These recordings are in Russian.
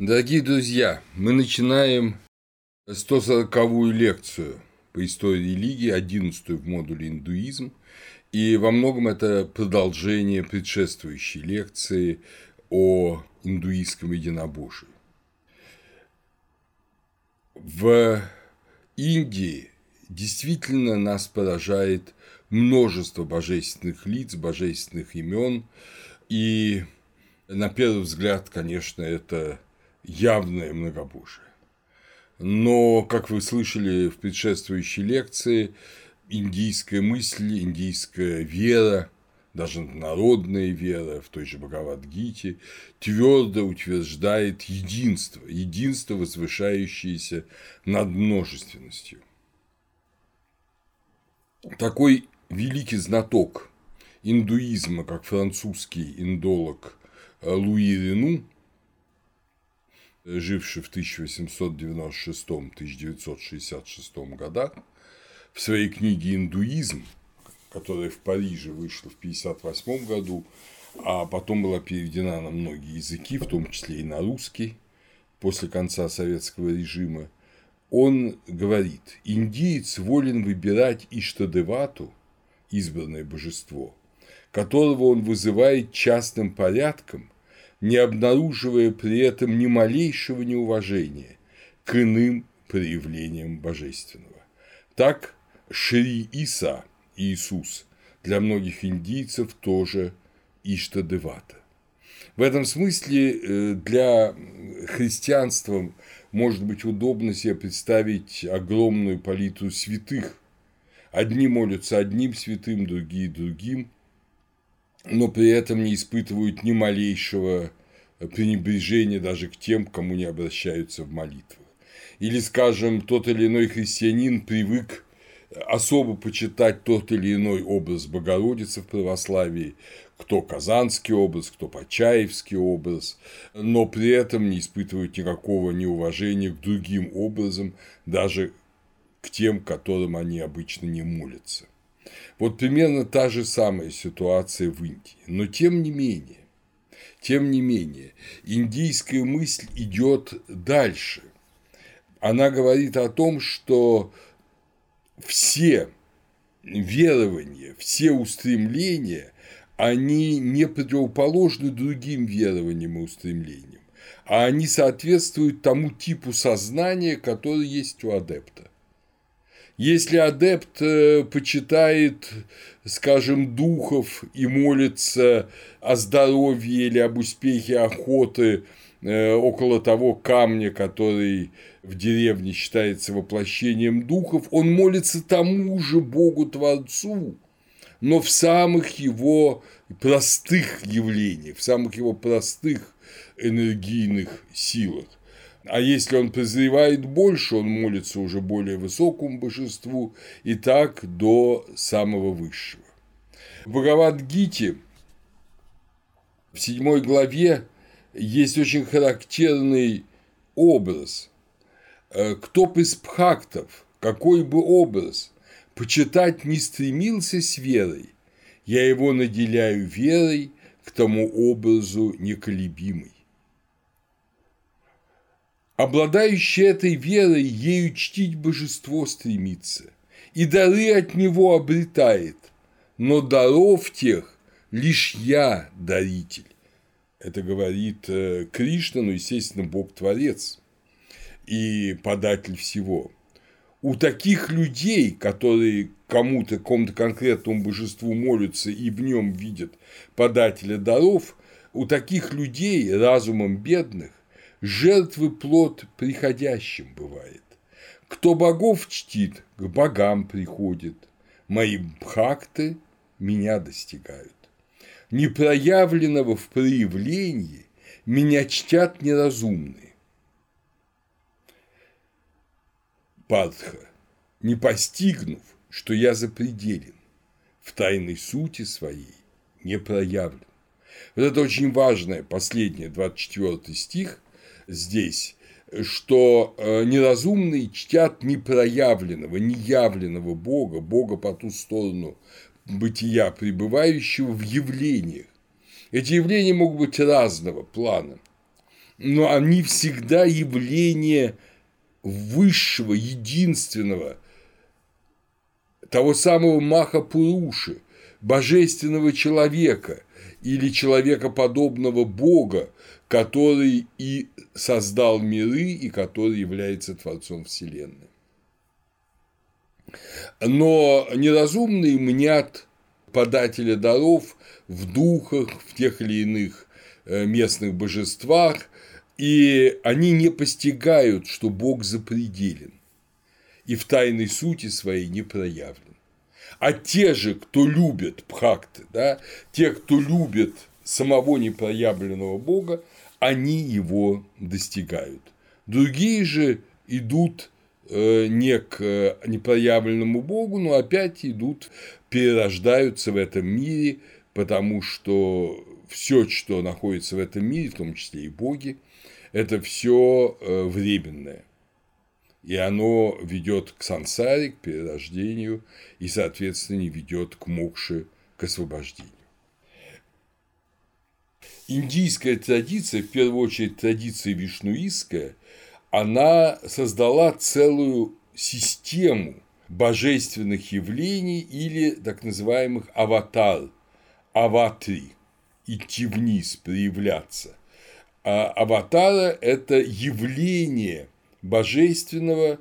Дорогие друзья, мы начинаем 140-ю лекцию по истории религии, 11 в модуле индуизм, и во многом это продолжение предшествующей лекции о индуистском единобожии. В Индии действительно нас поражает множество божественных лиц, божественных имен, и на первый взгляд, конечно, это явное многобожие. Но, как вы слышали в предшествующей лекции, индийская мысль, индийская вера, даже народная вера в той же Бхагавадгите твердо утверждает единство, единство, возвышающееся над множественностью. Такой великий знаток индуизма, как французский индолог Луи Рену, живший в 1896-1966 годах, в своей книге «Индуизм», которая в Париже вышла в 1958 году, а потом была переведена на многие языки, в том числе и на русский, после конца советского режима, он говорит, индиец волен выбирать Иштадевату, избранное божество, которого он вызывает частным порядком не обнаруживая при этом ни малейшего неуважения к иным проявлениям божественного. Так Шри Иса, Иисус, для многих индийцев тоже Иштадевата. В этом смысле э, для христианства может быть удобно себе представить огромную палитру святых. Одни молятся одним святым, другие – другим, но при этом не испытывают ни малейшего пренебрежения даже к тем, к кому не обращаются в молитвах. Или, скажем, тот или иной христианин привык особо почитать тот или иной образ Богородицы в православии, кто казанский образ, кто почаевский образ, но при этом не испытывают никакого неуважения к другим образам, даже к тем, которым они обычно не молятся. Вот примерно та же самая ситуация в Индии. Но тем не менее, тем не менее, индийская мысль идет дальше. Она говорит о том, что все верования, все устремления, они не противоположны другим верованиям и устремлениям, а они соответствуют тому типу сознания, который есть у адепта. Если адепт э, почитает, скажем, духов и молится о здоровье или об успехе охоты э, около того камня, который в деревне считается воплощением духов, он молится тому же Богу-творцу, но в самых его простых явлениях, в самых его простых энергийных силах. А если он прозревает больше, он молится уже более высокому божеству, и так до самого высшего. В Бхагавад-гите в седьмой главе есть очень характерный образ. Э, кто бы из пхактов, какой бы образ, почитать не стремился с верой, я его наделяю верой к тому образу неколебимой. Обладающий этой верой, ею чтить божество стремится, и дары от него обретает, но даров тех лишь я даритель. Это говорит э, Кришна, ну, естественно, Бог-творец и податель всего. У таких людей, которые кому-то, какому-то конкретному божеству молятся и в нем видят подателя даров, у таких людей, разумом бедных, жертвы плод приходящим бывает. Кто богов чтит, к богам приходит, мои бхакты меня достигают. Непроявленного в проявлении меня чтят неразумные. Партха, не постигнув, что я запределен, в тайной сути своей не проявлен. Вот это очень важное, последнее, 24 стих, здесь, что э, неразумные чтят непроявленного, неявленного Бога, Бога по ту сторону бытия, пребывающего в явлениях. Эти явления могут быть разного плана. но они всегда явление высшего, единственного, того самого Маха Пуруши, божественного человека или человека подобного Бога, который и создал миры, и который является Творцом Вселенной. Но неразумные мнят подателя даров в духах, в тех или иных э, местных божествах, и они не постигают, что Бог запределен и в тайной сути своей не проявлен. А те же, кто любит пхакты, да, те, кто любит самого непроявленного Бога, они его достигают. Другие же идут э, не к э, непроявленному Богу, но опять идут, перерождаются в этом мире, потому что все, что находится в этом мире, в том числе и боги, это все э, временное. И оно ведет к сансаре, к перерождению, и, соответственно, не ведет к мокше, к освобождению. Индийская традиция, в первую очередь традиция вишнуистская, она создала целую систему божественных явлений или так называемых аватар, аватри, идти вниз, проявляться. А аватара – это явление божественного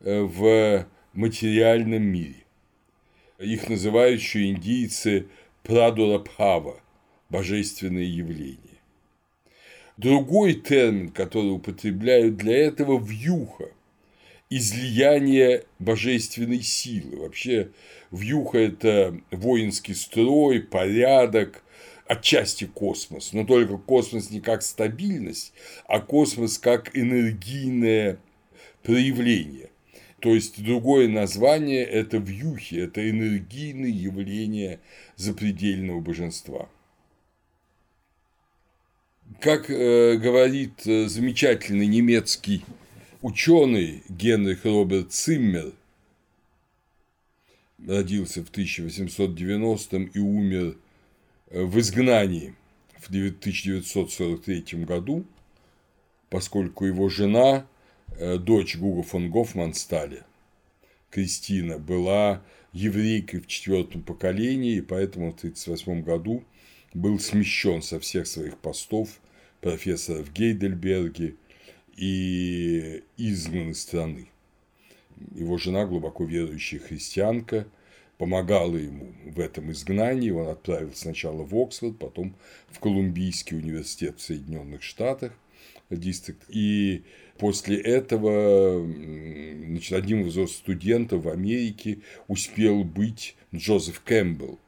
э, в материальном мире. Их называют еще индийцы Прадурабхава – божественные явления. Другой термин, который употребляют для этого – вьюха – излияние божественной силы. Вообще, вьюха – это воинский строй, порядок, отчасти космос, но только космос не как стабильность, а космос как энергийное проявление. То есть другое название – это вьюхи, это энергийные явления запредельного божества. Как э, говорит э, замечательный немецкий ученый Генрих Роберт Циммер, родился в 1890 и умер в изгнании в 1943 году, поскольку его жена, э, дочь Гуга фон Гофмансталя, Кристина, была еврейкой в четвертом поколении, и поэтому в 1938 году был смещен со всех своих постов профессора в Гейдельберге и изгнан из страны. Его жена глубоко верующая христианка – помогала ему в этом изгнании. Он отправился сначала в Оксфорд, потом в Колумбийский университет в Соединенных Штатах, дистрикт. И после этого значит, одним из студентов в Америке успел быть Джозеф Кэмпбелл,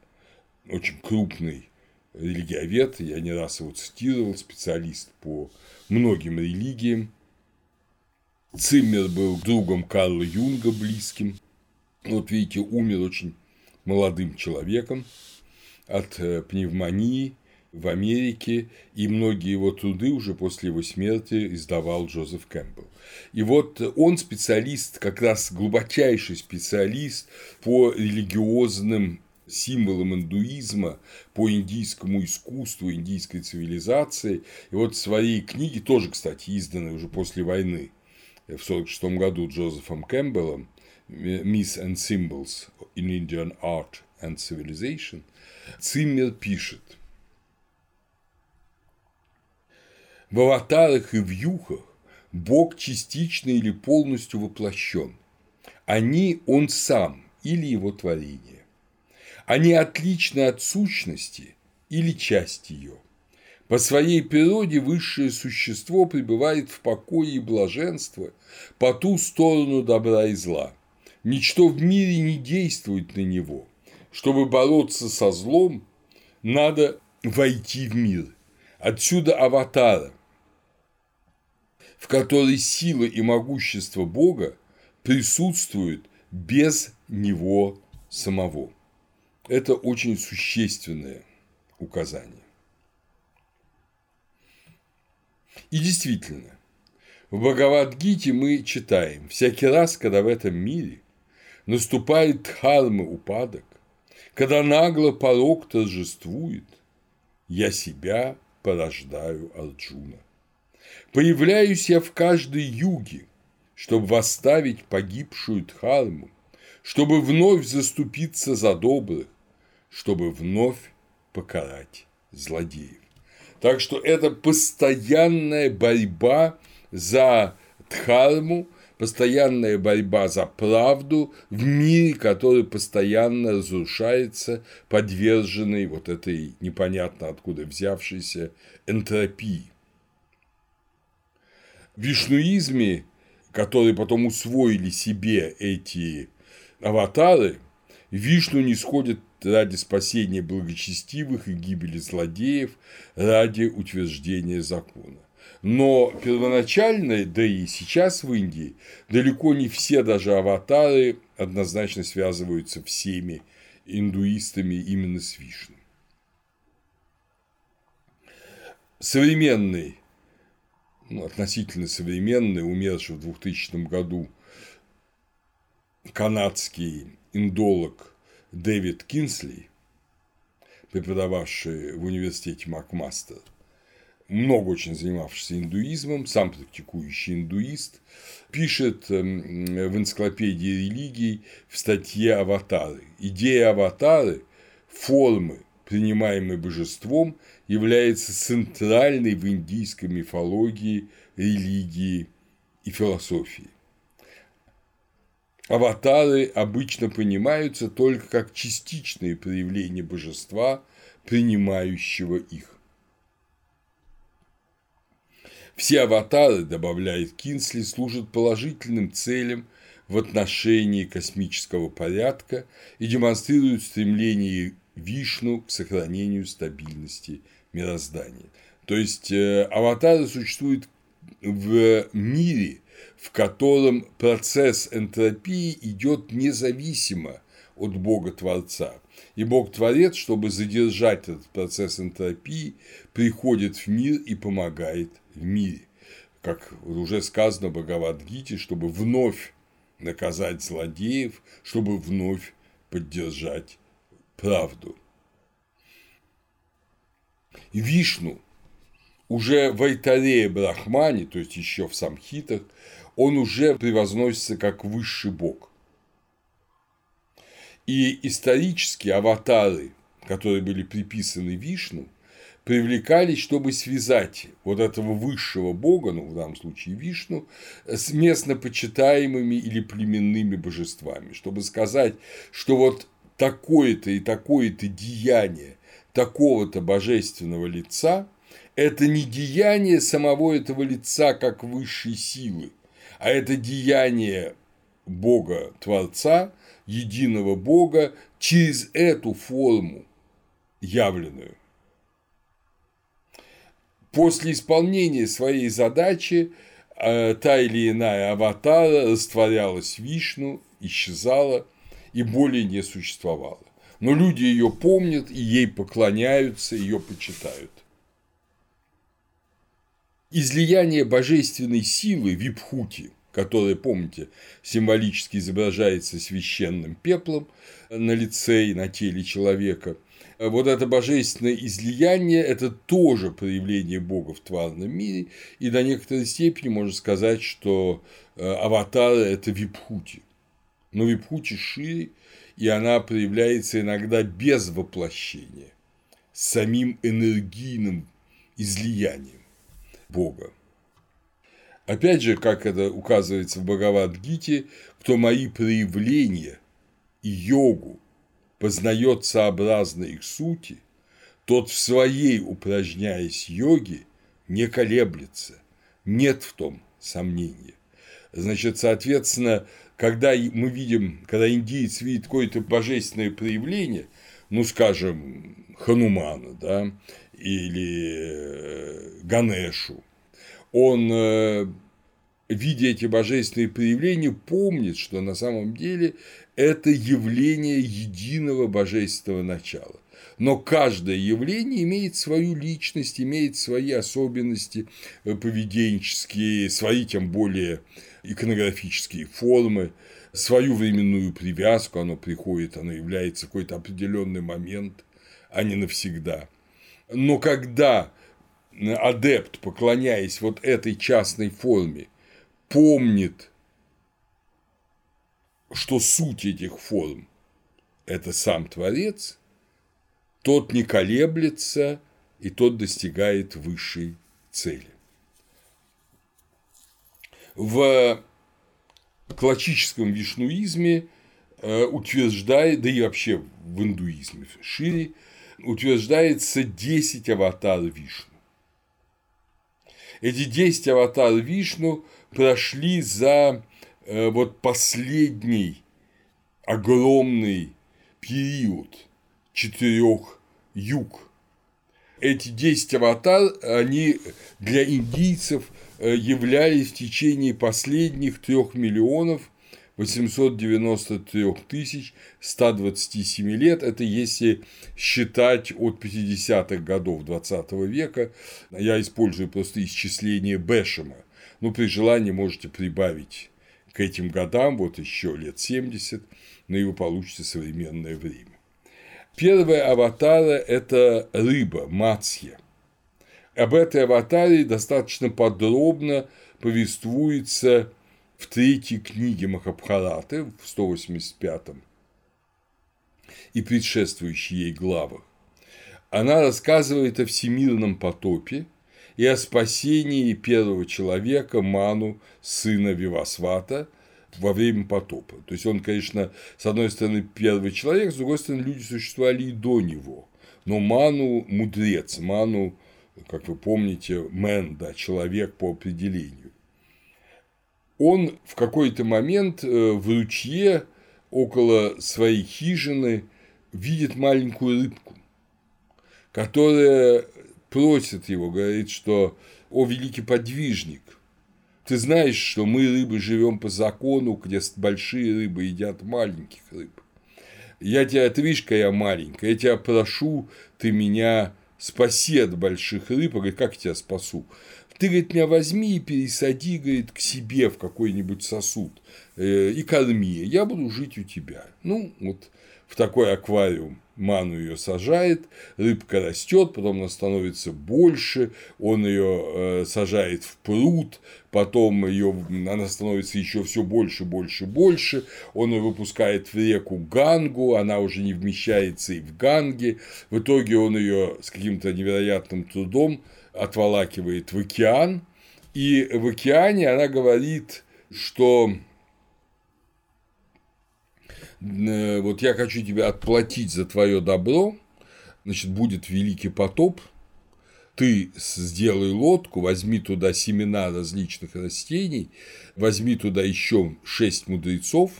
очень крупный религиовед, я не раз его цитировал, специалист по многим религиям. Циммер был другом Карла Юнга близким. Вот видите, умер очень молодым человеком от э, пневмонии в Америке, и многие его труды уже после его смерти издавал Джозеф Кэмпбелл. И вот он специалист, как раз глубочайший специалист по религиозным символам индуизма, по индийскому искусству, индийской цивилизации. И вот в своей книге, тоже, кстати, изданной уже после войны, в 1946 году Джозефом Кэмпбеллом, Myths and Symbols in Indian Art and Civilization, Циммер пишет, в аватарах и в юхах Бог частично или полностью воплощен. Они – Он сам или Его творение. Они отличны от сущности или часть ее. По своей природе высшее существо пребывает в покое и блаженство по ту сторону добра и зла – Ничто в мире не действует на него. Чтобы бороться со злом, надо войти в мир. Отсюда аватара, в которой сила и могущество Бога присутствуют без него самого. Это очень существенное указание. И действительно, в Бхагавадгите мы читаем, всякий раз, когда в этом мире наступает дхармы упадок, когда нагло порог торжествует, я себя порождаю Арджуна. Появляюсь я в каждой юге, чтобы восставить погибшую Дхарму, чтобы вновь заступиться за добрых, чтобы вновь покарать злодеев. Так что это постоянная борьба за Дхарму, постоянная борьба за правду в мире, который постоянно разрушается, подверженный вот этой непонятно откуда взявшейся энтропии. В вишнуизме, которые потом усвоили себе эти аватары, Вишну не сходит ради спасения благочестивых и гибели злодеев, ради утверждения закона. Но первоначально, да и сейчас в Индии, далеко не все даже аватары однозначно связываются всеми индуистами именно с Вишну. Современный, ну, относительно современный, умерший в 2000 году канадский индолог Дэвид Кинсли, преподававший в университете Макмастер, много очень занимавшийся индуизмом, сам практикующий индуист, пишет эм, в энциклопедии религий в статье «Аватары». Идея аватары – формы, принимаемой божеством, является центральной в индийской мифологии, религии и философии. Аватары обычно понимаются только как частичные проявления божества, принимающего их. Все аватары, добавляет Кинсли, служат положительным целям в отношении космического порядка и демонстрируют стремление Вишну к сохранению стабильности мироздания. То есть э, аватары существуют в мире, в котором процесс энтропии идет независимо от Бога-творца. И Бог-творец, чтобы задержать этот процесс энтропии, приходит в мир и помогает в мире. Как уже сказано в Бхагавадгите, чтобы вновь наказать злодеев, чтобы вновь поддержать правду. Вишну уже в Айтаре Брахмане, то есть еще в Самхитах, он уже превозносится как высший бог. И исторически аватары, которые были приписаны Вишну, привлекались, чтобы связать вот этого высшего бога, ну в данном случае Вишну, с местно почитаемыми или племенными божествами, чтобы сказать, что вот такое-то и такое-то деяние такого-то божественного лица – это не деяние самого этого лица как высшей силы, а это деяние Бога Творца, единого Бога через эту форму явленную. После исполнения своей задачи э, та или иная аватара растворялась в Вишну, исчезала и более не существовала. Но люди ее помнят и ей поклоняются, ее почитают. Излияние божественной силы Випхути, которое, помните, символически изображается священным пеплом на лице и на теле человека, вот это божественное излияние – это тоже проявление Бога в тварном мире, и до некоторой степени можно сказать, что э, аватары – это випхути. Но випхути шире, и она проявляется иногда без воплощения, самим энергийным излиянием. Бога. Опять же, как это указывается в Бхагавад-гите, кто мои проявления и йогу познает сообразно их сути, тот в своей упражняясь йоге не колеблется, нет в том сомнения. Значит, соответственно, когда мы видим, когда индиец видит какое-то божественное проявление, ну, скажем, Ханумана, да, или э, Ганешу, он, э, видя эти божественные проявления, помнит, что на самом деле это явление единого божественного начала. Но каждое явление имеет свою личность, имеет свои особенности э, поведенческие, свои тем более иконографические формы, свою временную привязку, оно приходит, оно является какой-то определенный момент, а не навсегда. Но когда адепт, поклоняясь вот этой частной форме, помнит, что суть этих форм – это сам Творец, тот не колеблется, и тот достигает высшей цели. В классическом вишнуизме э, утверждает, да и вообще в индуизме шире, утверждается 10 аватар Вишну. Эти 10 аватар Вишну прошли за э, вот последний огромный период четырех юг. Эти 10 аватар, они для индийцев э, являлись в течение последних трех миллионов 893 тысяч 127 лет, это если считать от 50-х годов 20 века, я использую просто исчисление Бешема, ну, при желании можете прибавить к этим годам, вот еще лет 70, но и вы получите современное время. Первая аватара – это рыба, мацья. Об этой аватаре достаточно подробно повествуется в третьей книге Махабхараты, в 185-м, и предшествующей ей главах. Она рассказывает о всемирном потопе и о спасении первого человека Ману, сына Вивасвата, во время потопа. То есть он, конечно, с одной стороны первый человек, с другой стороны люди существовали и до него. Но Ману – мудрец, Ману, как вы помните, мен, да, человек по определению он в какой-то момент э, в ручье около своей хижины видит маленькую рыбку, которая просит его, говорит, что «О, великий подвижник, ты знаешь, что мы, рыбы, живем по закону, где большие рыбы едят маленьких рыб. Я тебя, видишь, я маленькая, я тебя прошу, ты меня спаси от больших рыб. говорит, как я тебя спасу? Ты, говорит, меня возьми и пересади, говорит, к себе в какой-нибудь сосуд э, и корми, я буду жить у тебя. Ну, вот в такой аквариум ману ее сажает, рыбка растет, потом она становится больше, он ее э, сажает в пруд, потом ее, она становится еще все больше, больше, больше, он ее выпускает в реку Гангу, она уже не вмещается и в Ганге, в итоге он ее с каким-то невероятным трудом отволакивает в океан, и в океане она говорит, что э, вот я хочу тебе отплатить за твое добро, значит, будет великий потоп, ты сделай лодку, возьми туда семена различных растений, возьми туда еще шесть мудрецов,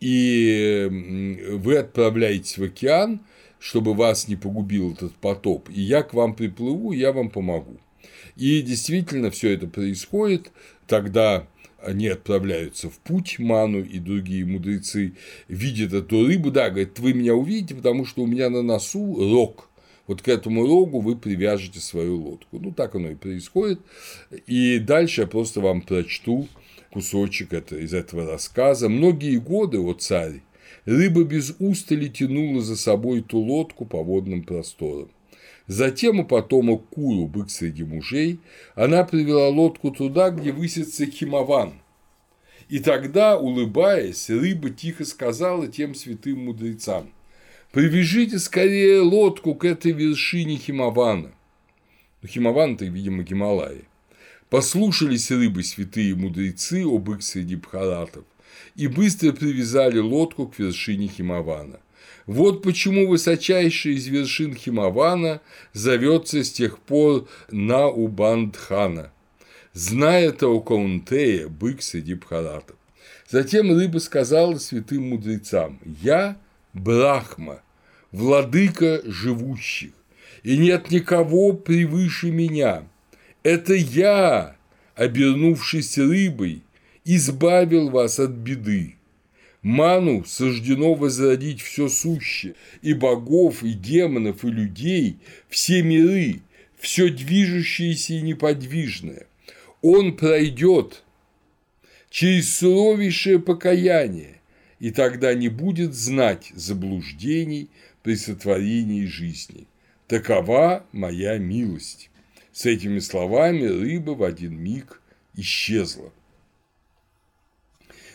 и вы отправляетесь в океан, чтобы вас не погубил этот потоп, и я к вам приплыву, я вам помогу. И действительно все это происходит, тогда они отправляются в путь, Ману и другие мудрецы видят эту рыбу, да, говорят, вы меня увидите, потому что у меня на носу рог, вот к этому рогу вы привяжете свою лодку. Ну, так оно и происходит. И дальше я просто вам прочту кусочек это, из этого рассказа. Многие годы, о царь, Рыба без устали тянула за собой ту лодку по водным просторам. Затем у потомок Куру, бык среди мужей, она привела лодку туда, где высится Химован. И тогда, улыбаясь, рыба тихо сказала тем святым мудрецам, «Привяжите скорее лодку к этой вершине Химована». Ну, Химован – это, видимо, Гималаи. Послушались рыбы святые мудрецы, о бык среди бхаратов, и быстро привязали лодку к вершине Химавана. Вот почему высочайшая из вершин Химавана зовется с тех пор Наубандхана, зная Таукаунтея, бык среди бхаратов. Затем рыба сказала святым мудрецам, «Я – Брахма, владыка живущих, и нет никого превыше меня. Это я, обернувшись рыбой, избавил вас от беды. Ману суждено возродить все сущее, и богов, и демонов, и людей, все миры, все движущееся и неподвижное. Он пройдет через суровейшее покаяние, и тогда не будет знать заблуждений при сотворении жизни. Такова моя милость. С этими словами рыба в один миг исчезла.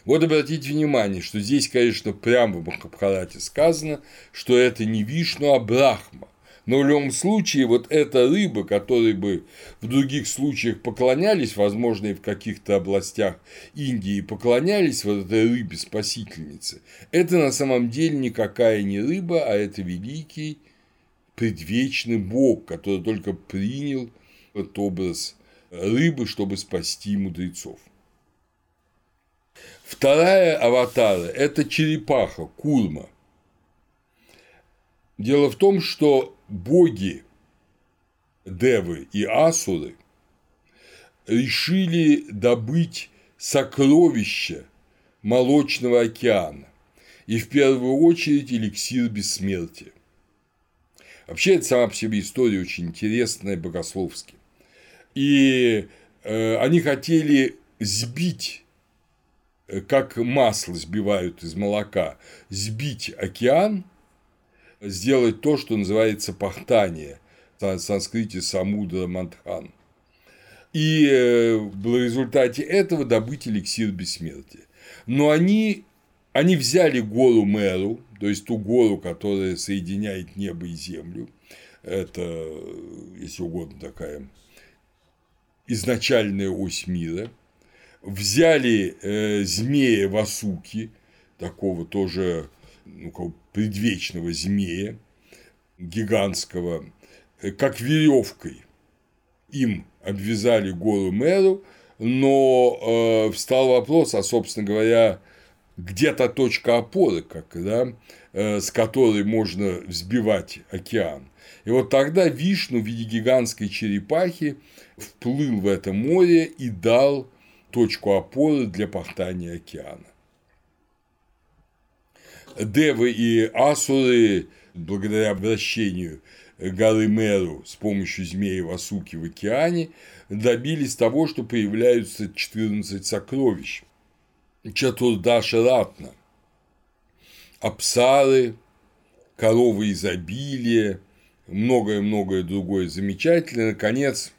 Вот обратите внимание, что здесь, конечно, прямо в Махабхарате сказано, что это не Вишну, а Брахма. Но в любом случае, вот эта рыба, которой бы в других случаях поклонялись, возможно, и в каких-то областях Индии поклонялись вот этой рыбе-спасительнице, это на самом деле никакая не рыба, а это великий предвечный бог, который только принял этот образ рыбы, чтобы спасти мудрецов. Вторая аватара – это черепаха, курма. Дело в том, что боги Девы и Асуры решили добыть сокровища молочного океана и в первую очередь эликсир бессмертия. Вообще, это сама по себе история очень интересная богословски. И э, они хотели сбить, как масло сбивают из молока, сбить океан, сделать то, что называется пахтание, в санскрите самудра мантхан. И э, в результате этого добыть эликсир бессмертия. Но они, они взяли гору Меру, то есть ту гору, которая соединяет небо и землю, это, если угодно, такая изначальная ось мира, взяли э, змея Васуки, такого тоже ну, предвечного змея, гигантского, э, как веревкой им обвязали гору Меру, но э, встал вопрос, а, собственно говоря, где-то точка опоры, как, да, э, с которой можно взбивать океан. И вот тогда Вишну в виде гигантской черепахи вплыл в это море и дал точку опоры для пахтания океана. Девы и Асуры, благодаря обращению горы Меру с помощью змеи Васуки в океане, добились того, что появляются 14 сокровищ. Чатурдаша Ратна, Апсары, коровы изобилия, многое-многое другое замечательное. Наконец,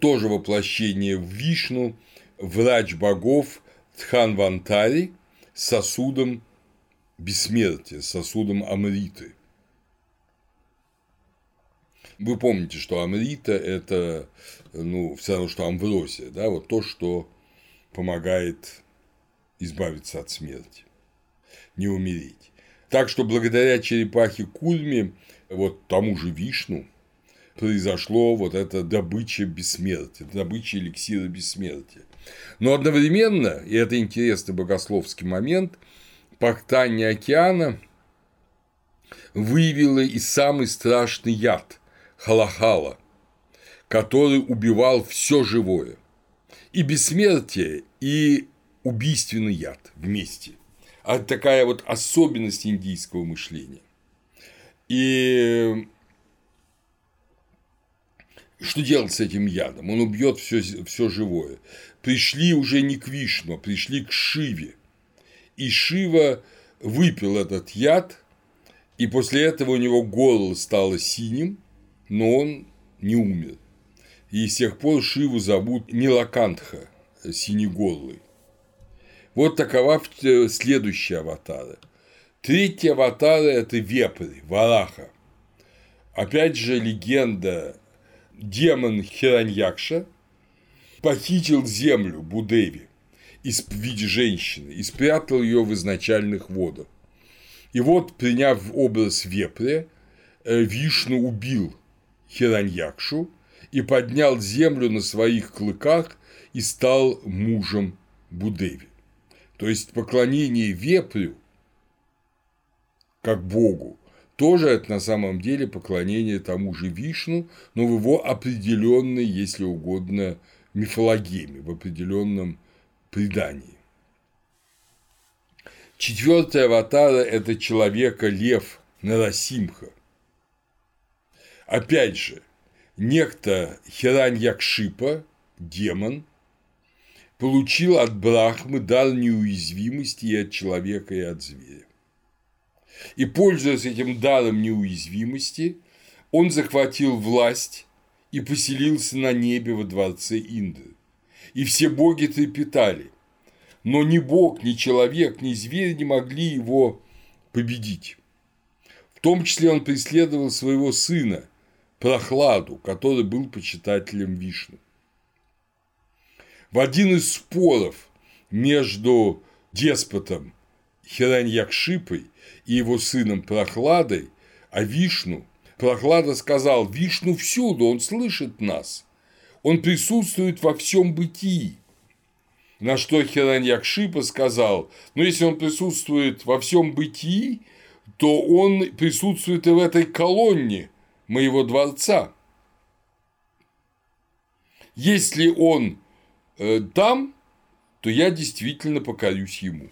тоже воплощение в Вишну, врач богов Тханвантари с сосудом бессмертия, сосудом Амриты. Вы помните, что Амрита – это ну, все равно, что амвросия, да, вот то, что помогает избавиться от смерти, не умереть. Так что благодаря черепахе Кульме, вот тому же Вишну, произошло вот это добыча бессмертия, добыча эликсира бессмертия. Но одновременно, и это интересный богословский момент, пактание океана выявило и самый страшный яд – халахала, который убивал все живое. И бессмертие, и убийственный яд вместе – а такая вот особенность индийского мышления. И что делать с этим ядом? Он убьет все, все живое. Пришли уже не к Вишну, а пришли к Шиве. И Шива выпил этот яд, и после этого у него горло стало синим, но он не умер. И с тех пор Шиву зовут Нилакантха, синеголый. Вот такова э, следующая аватара. Третья аватара – это вепрь, вараха. Опять же, легенда демон Хираньякша похитил землю Будеви в виде женщины и спрятал ее в изначальных водах. И вот, приняв образ вепря, э, Вишну убил Хираньякшу и поднял землю на своих клыках и стал мужем Будеви. То есть поклонение вепрю как богу тоже это на самом деле поклонение тому же Вишну, но в его определенной, если угодно, мифологеме, в определенном предании. Четвертая аватара – это человека лев Нарасимха. Опять же, некто Хираньякшипа, демон – получил от Брахмы дар неуязвимости и от человека, и от зверя. И, пользуясь этим даром неуязвимости, он захватил власть и поселился на небе во дворце Индры. И все боги трепетали, но ни бог, ни человек, ни зверь не могли его победить. В том числе он преследовал своего сына, Прохладу, который был почитателем Вишну. В один из споров между деспотом Хираньякшипой и его сыном Прохладой а Вишну, Прохлада сказал, Вишну всюду, он слышит нас, он присутствует во всем бытии. На что Хираньякшипа сказал, ну если он присутствует во всем бытии, то он присутствует и в этой колонне моего дворца. Если он э, там, то я действительно покорюсь ему.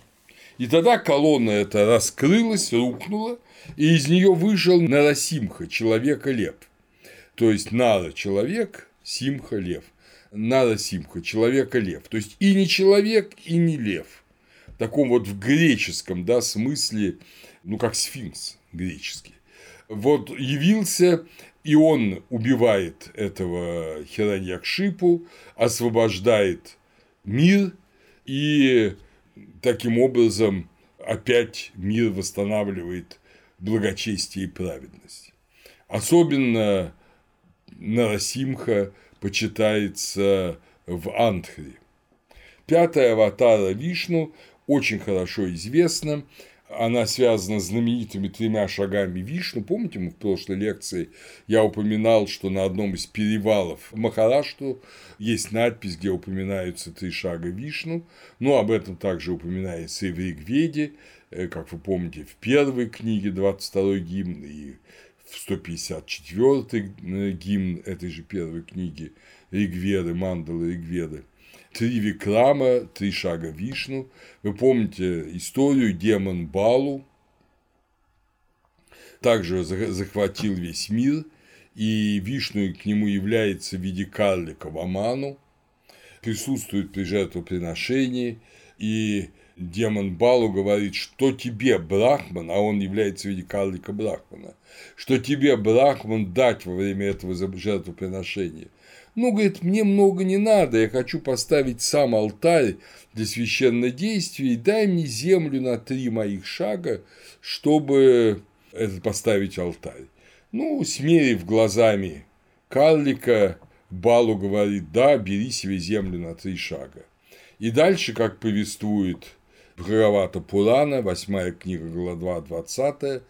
И тогда колонна эта раскрылась, рухнула, и из нее вышел Нарасимха, человека-лев. То есть Нара – человек, Симха – лев. Нара Симха – человека-лев. То есть и не человек, и не лев. В таком вот в греческом да, смысле, ну как сфинкс греческий. Вот явился и он убивает этого Хираньякшипу, освобождает мир и таким образом опять мир восстанавливает благочестие и праведность. Особенно Нарасимха почитается в Антхре. Пятая аватара Вишну очень хорошо известна. Она связана с знаменитыми тремя шагами Вишну. Помните, мы в прошлой лекции я упоминал, что на одном из перевалов Махарашту есть надпись, где упоминаются три шага Вишну. Ну, об этом также упоминается и в Ригведе, э, как вы помните, в первой книге 22 гимн и в 154 э, гимн этой же первой книги Ригведы, Мандалы Ригведы три Викрама, три шага Вишну. Вы помните историю демон Балу, также захватил весь мир, и Вишну к нему является в виде карлика в Аману, присутствует при жертвоприношении, и демон Балу говорит, что тебе, Брахман, а он является в виде карлика Брахмана, что тебе, Брахман, дать во время этого жертвоприношения – ну, говорит, мне много не надо, я хочу поставить сам алтарь для священнодействия, дай мне землю на три моих шага, чтобы это поставить алтарь. Ну, смерив глазами карлика, Балу говорит, да, бери себе землю на три шага. И дальше, как повествует Бхагавата Пурана, восьмая книга, глава 20,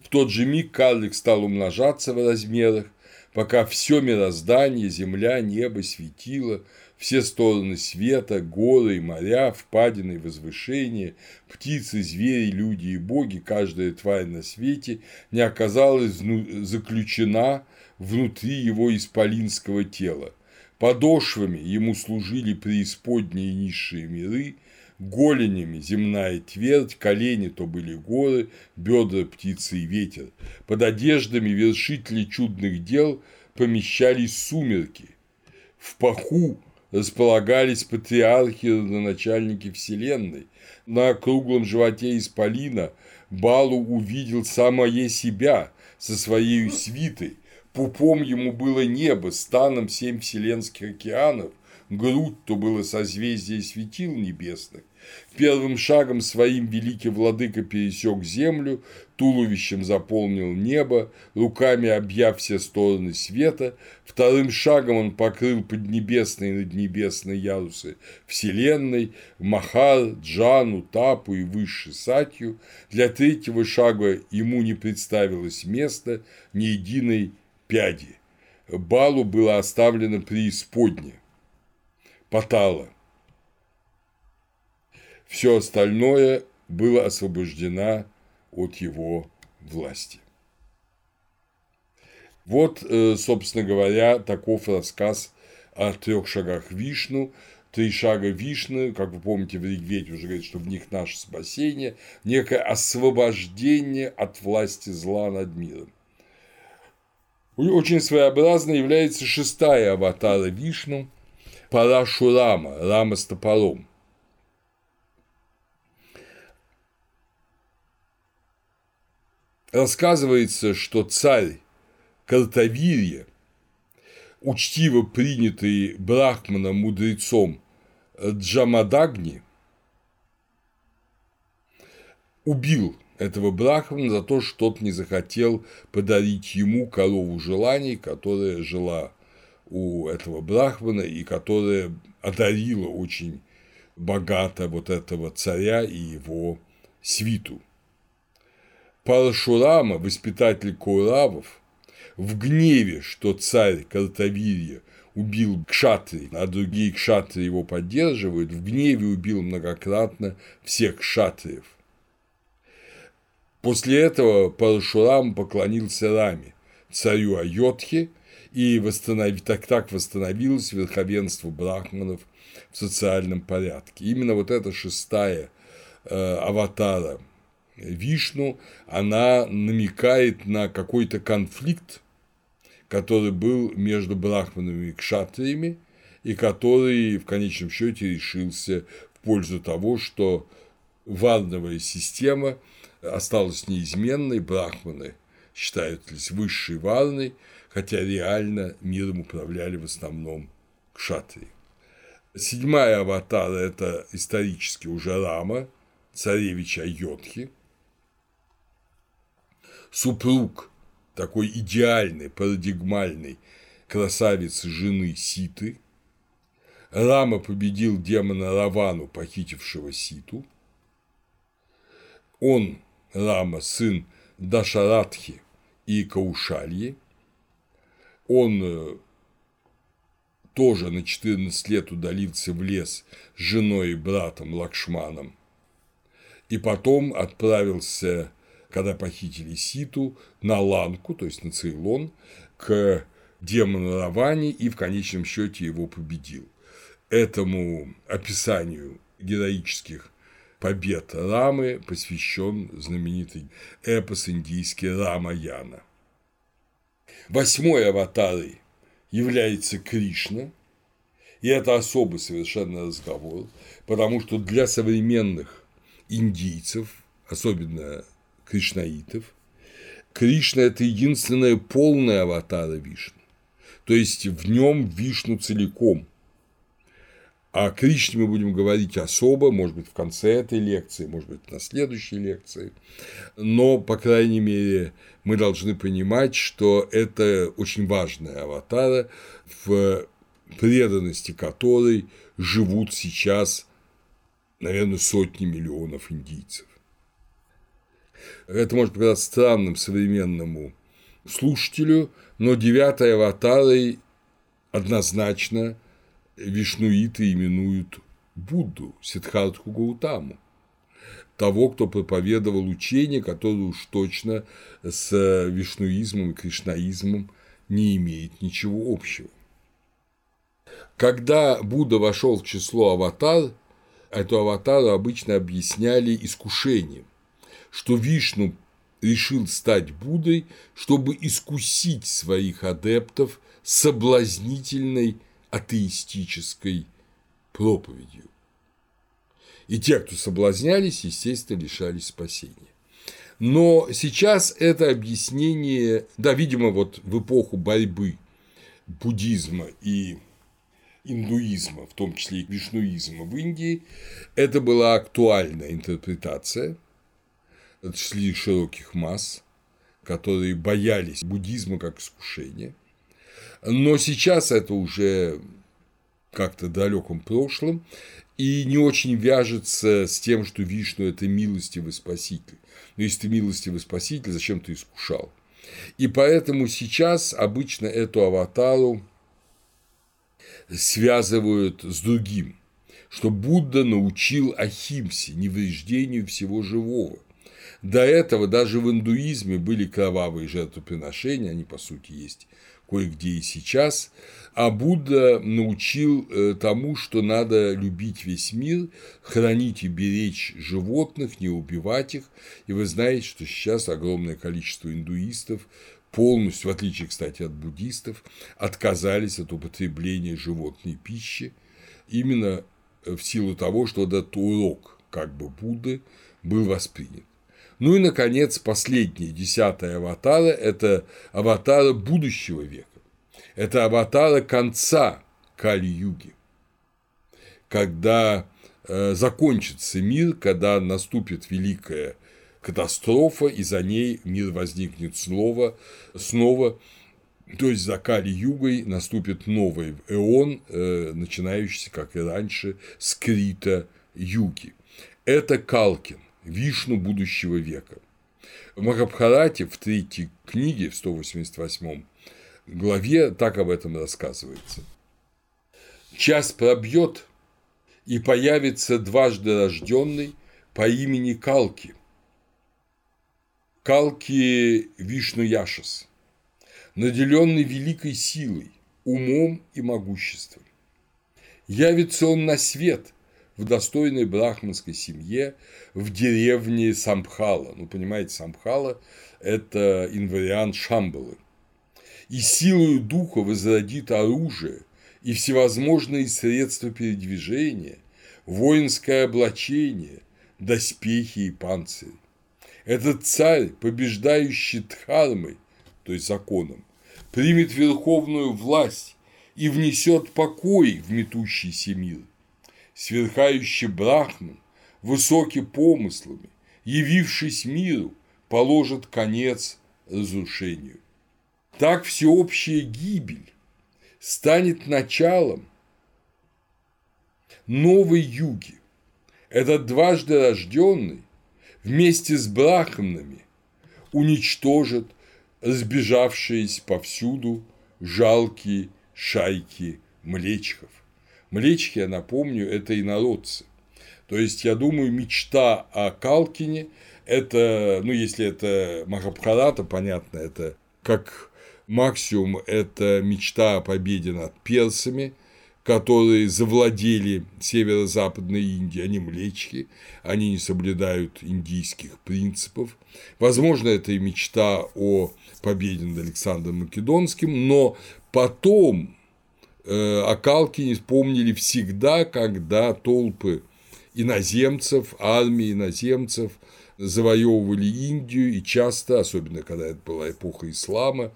в тот же миг карлик стал умножаться в размерах, пока все мироздание, земля, небо, светило, все стороны света, горы, моря, впадины, возвышения, птицы, звери, люди и боги, каждая тварь на свете не оказалась заключена внутри его исполинского тела. Подошвами ему служили преисподние и низшие миры, голенями земная твердь, колени то были горы, бедра птицы и ветер. Под одеждами вершители чудных дел помещались сумерки. В паху располагались патриархи родоначальники Вселенной. На круглом животе Исполина Балу увидел самое себя со своей свитой. Пупом ему было небо, станом семь вселенских океанов, грудь то было созвездие светил небесных, Первым шагом своим великий владыка пересек землю, туловищем заполнил небо, руками объяв все стороны света, вторым шагом он покрыл поднебесные и наднебесные ярусы Вселенной, Махар, Джану, Тапу и Высший Сатью, для третьего шага ему не представилось места ни единой пяди. Балу было оставлено преисподне. Патала – все остальное было освобождено от его власти. Вот, э, собственно говоря, таков рассказ о трех шагах Вишну. Три шага Вишны, как вы помните, в Ригведе уже говорит, что в них наше спасение, некое освобождение от власти зла над миром. Очень своеобразно является шестая аватара Вишну – Парашурама, Рама с топором – Рассказывается, что царь Картавирья, учтиво принятый брахманом мудрецом Джамадагни, убил этого брахмана за то, что тот не захотел подарить ему корову желаний, которая жила у этого брахмана и которая одарила очень богато вот этого царя и его свиту. Парашурама, воспитатель Куравов, в гневе, что царь Картавирья убил кшатри, а другие кшатри его поддерживают, в гневе убил многократно всех кшатриев. После этого Парашурам поклонился Раме, царю Айотхи, и восстанови, так, так восстановилось верховенство брахманов в социальном порядке. Именно вот эта шестая э, аватара Вишну, она намекает на какой-то конфликт, который был между брахманами и кшатриями, и который в конечном счете решился в пользу того, что варновая система осталась неизменной, брахманы считались высшей варной, хотя реально миром управляли в основном кшатрии. Седьмая аватара – это исторически уже Рама, царевич Айотхи, супруг такой идеальной, парадигмальной красавицы жены Ситы. Рама победил демона Равану, похитившего Ситу. Он, Рама, сын Дашаратхи и Каушальи. Он э, тоже на 14 лет удалился в лес с женой и братом Лакшманом. И потом отправился, когда похитили Ситу, на Ланку, то есть на Цейлон, к демону Равани и в конечном счете его победил. Этому описанию героических побед Рамы посвящен знаменитый эпос индийский Рамаяна. Восьмой аватарой является Кришна, и это особый совершенно разговор, потому что для современных индийцев, особенно кришнаитов, Кришна – это единственная полная аватара Вишну, то есть в нем Вишну целиком. О Кришне мы будем говорить особо, может быть, в конце этой лекции, может быть, на следующей лекции. Но, по крайней мере, мы должны понимать, что это очень важная аватара, в преданности которой живут сейчас, наверное, сотни миллионов индийцев. Это может показаться странным современному слушателю, но девятой аватарой однозначно вишнуиты именуют Будду, Сиддхартху Гаутаму, того, кто проповедовал учение, которое уж точно с вишнуизмом и кришнаизмом не имеет ничего общего. Когда Будда вошел в число аватар, эту аватару обычно объясняли искушением, что Вишну решил стать Буддой, чтобы искусить своих адептов соблазнительной атеистической проповедью. И те, кто соблазнялись, естественно, лишались спасения. Но сейчас это объяснение, да, видимо, вот в эпоху борьбы буддизма и индуизма, в том числе и вишнуизма в Индии, это была актуальная интерпретация шли широких масс, которые боялись буддизма как искушения. Но сейчас это уже как-то далеком прошлом и не очень вяжется с тем, что Вишну – это милостивый спаситель. Но если ты милостивый спаситель, зачем ты искушал? И поэтому сейчас обычно эту аватару связывают с другим, что Будда научил Ахимсе, невреждению всего живого – до этого даже в индуизме были кровавые жертвоприношения, они по сути есть кое-где и сейчас, а Будда научил э, тому, что надо любить весь мир, хранить и беречь животных, не убивать их. И вы знаете, что сейчас огромное количество индуистов полностью, в отличие, кстати, от буддистов, отказались от употребления животной пищи именно в силу того, что этот урок как бы Будды был воспринят. Ну и, наконец, последний, десятый аватара – это аватара будущего века. Это аватара конца Кали-юги, когда э, закончится мир, когда наступит великая катастрофа, и за ней мир возникнет снова, снова то есть за Кали-югой наступит новый эон, э, начинающийся, как и раньше, с Крита-юги. Это Калкин, Вишну будущего века. В Махабхарате в третьей книге, в 188 главе, так об этом рассказывается. Час пробьет, и появится дважды рожденный по имени Калки. Калки Вишну Яшас, наделенный великой силой, умом и могуществом. Явится он на свет в достойной брахманской семье в деревне Самбхала. Ну, понимаете, Самбхала – это инвариант Шамбалы. И силою духа возродит оружие и всевозможные средства передвижения, воинское облачение, доспехи и панцири. Этот царь, побеждающий Дхармой, то есть законом, примет верховную власть и внесет покой в метущийся мир. Сверхающий Брахман, высокий помыслами, явившись миру, положит конец разрушению. Так всеобщая гибель станет началом новой юги. Этот дважды рожденный вместе с брахманами уничтожит разбежавшиеся повсюду жалкие шайки млечков. Млечки, я напомню, это инородцы. То есть, я думаю, мечта о Калкине – это, ну, если это Махабхарата, понятно, это как максимум – это мечта о победе над персами, которые завладели северо-западной Индией, они млечки, они не соблюдают индийских принципов. Возможно, это и мечта о победе над Александром Македонским, но потом о Калкине вспомнили всегда, когда толпы иноземцев, армии иноземцев завоевывали Индию и часто, особенно когда это была эпоха ислама,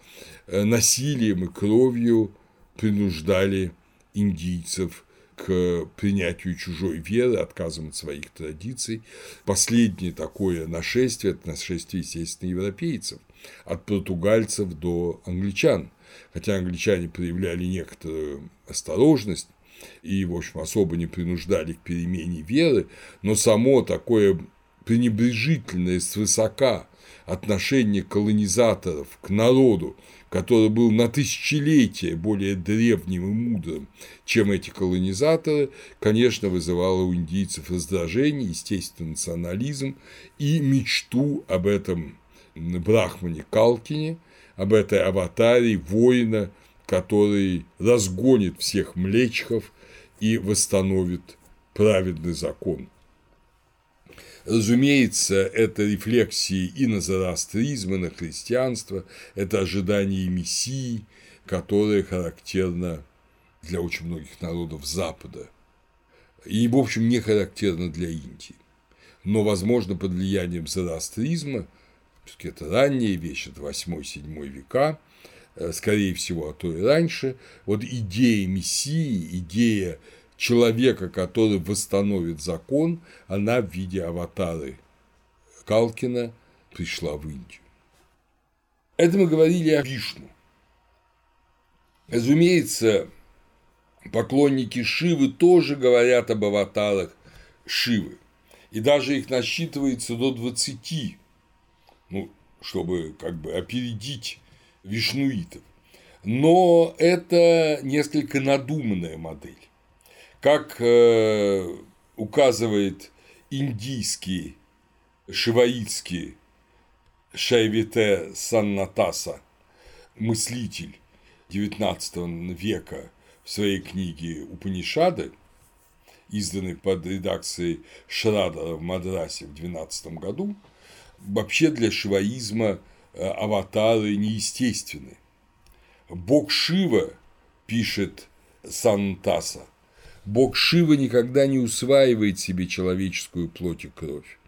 э, насилием и кровью принуждали индийцев к принятию чужой веры, отказом от своих традиций. Последнее такое нашествие – это нашествие, естественно, европейцев, от португальцев до англичан. Хотя англичане проявляли некоторую осторожность и, в общем, особо не принуждали к перемене веры, но само такое пренебрежительное свысока отношение колонизаторов к народу, который был на тысячелетия более древним и мудрым, чем эти колонизаторы, конечно, вызывало у индийцев раздражение, естественно, национализм и мечту об этом брахмане Калкине, об этой аватаре воина, который разгонит всех млечхов и восстановит праведный закон. Разумеется, это рефлексии и на зороастризм, и на христианство, это ожидание Мессии, которое характерно для очень многих народов Запада и, в общем, не характерно для Индии. Но, возможно, под влиянием зороастризма, все-таки это ранняя вещь, это 8-7 века, э, скорее всего, а то и раньше, вот идея Мессии, идея человека, который восстановит закон, она в виде аватары Калкина пришла в Индию. Это мы говорили о Вишну. Разумеется, поклонники Шивы тоже говорят об аватарах Шивы. И даже их насчитывается до 20, ну, чтобы как бы опередить вишнуитов. Но это несколько надуманная модель. Как э, указывает индийский шиваитский Шайвите Саннатаса, мыслитель XIX века в своей книге «Упанишады», изданной под редакцией Шрадера в Мадрасе в 12 году, вообще для шиваизма э, аватары неестественны. Бог Шива, пишет Сантаса, Бог Шива никогда не усваивает себе человеческую плоть и кровь.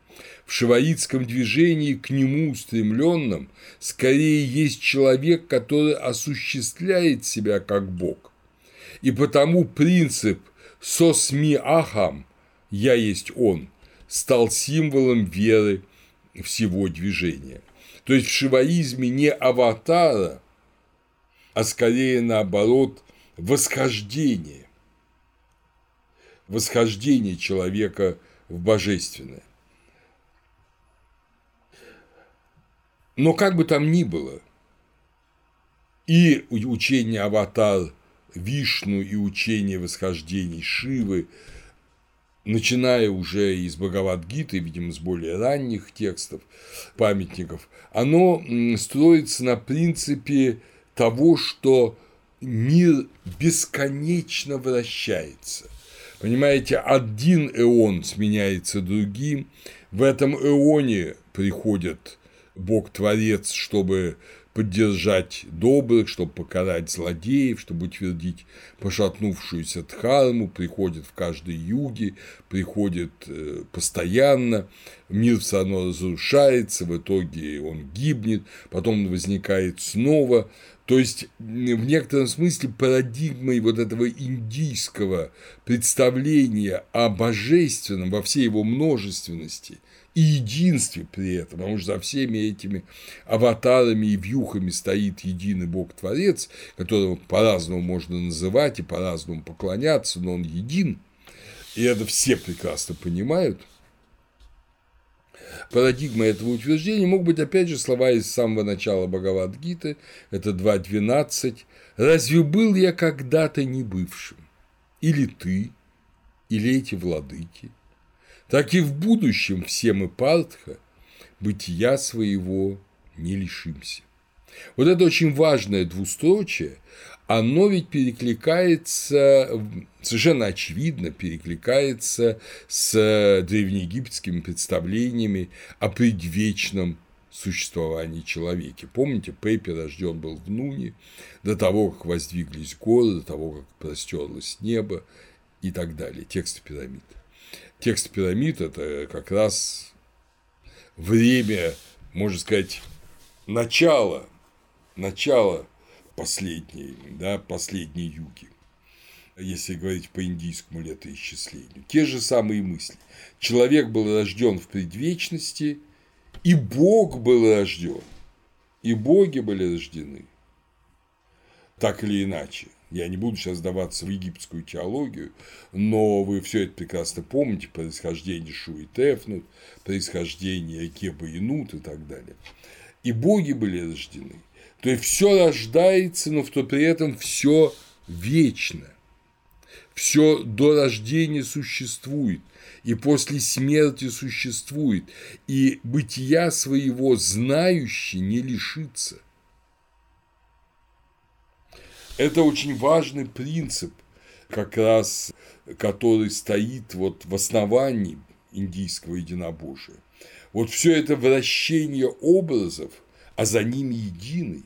В шиваитском движении к нему устремленном скорее есть человек, который осуществляет себя как Бог. И потому принцип «сосми ахам» – «я есть он» стал символом веры всего движения. То есть в шиваизме не аватара, а скорее наоборот восхождение. Восхождение человека в божественное. Но как бы там ни было, и учение аватар Вишну, и учение восхождений Шивы, начиная уже из Бхагавадгиты, видимо, с более ранних текстов, памятников, оно строится на принципе того, что мир бесконечно вращается. Понимаете, один эон сменяется другим, в этом эоне приходят Бог-творец, чтобы поддержать добрых, чтобы покарать злодеев, чтобы утвердить пошатнувшуюся дхарму, приходит в каждой юге, приходит э, постоянно, мир все равно разрушается, в итоге он гибнет, потом возникает снова. То есть, в некотором смысле парадигмой вот этого индийского представления о божественном во всей его множественности и единстве при этом, потому что за всеми этими аватарами и вьюхами стоит единый Бог-творец, которого по-разному можно называть и по-разному поклоняться, но он един, и это все прекрасно понимают. Парадигма этого утверждения мог быть, опять же, слова из самого начала Бхагавадгиты, это 2.12. «Разве был я когда-то не бывшим? Или ты, или эти владыки? Так и в будущем все мы Партха бытия своего не лишимся. Вот это очень важное двустрочие, оно ведь перекликается, совершенно очевидно перекликается с древнеегипетскими представлениями о предвечном существовании человека. Помните, Пеппи рожден был в Нуне, до того, как воздвиглись горы, до того, как простерлось небо и так далее, тексты пирамид. Текст пирамид – это как раз время, можно сказать, начала, начала последней, да, последней юги, если говорить по индийскому летоисчислению. Те же самые мысли. Человек был рожден в предвечности, и Бог был рожден, и боги были рождены, так или иначе. Я не буду сейчас сдаваться в египетскую теологию, но вы все это прекрасно помните, происхождение Шу Тефнут, происхождение Кеба и Нут и так далее. И боги были рождены. То есть все рождается, но в то при этом все вечно. Все до рождения существует, и после смерти существует, и бытия своего знающий не лишится. Это очень важный принцип, как раз который стоит вот в основании индийского единобожия. Вот все это вращение образов, а за ними единый.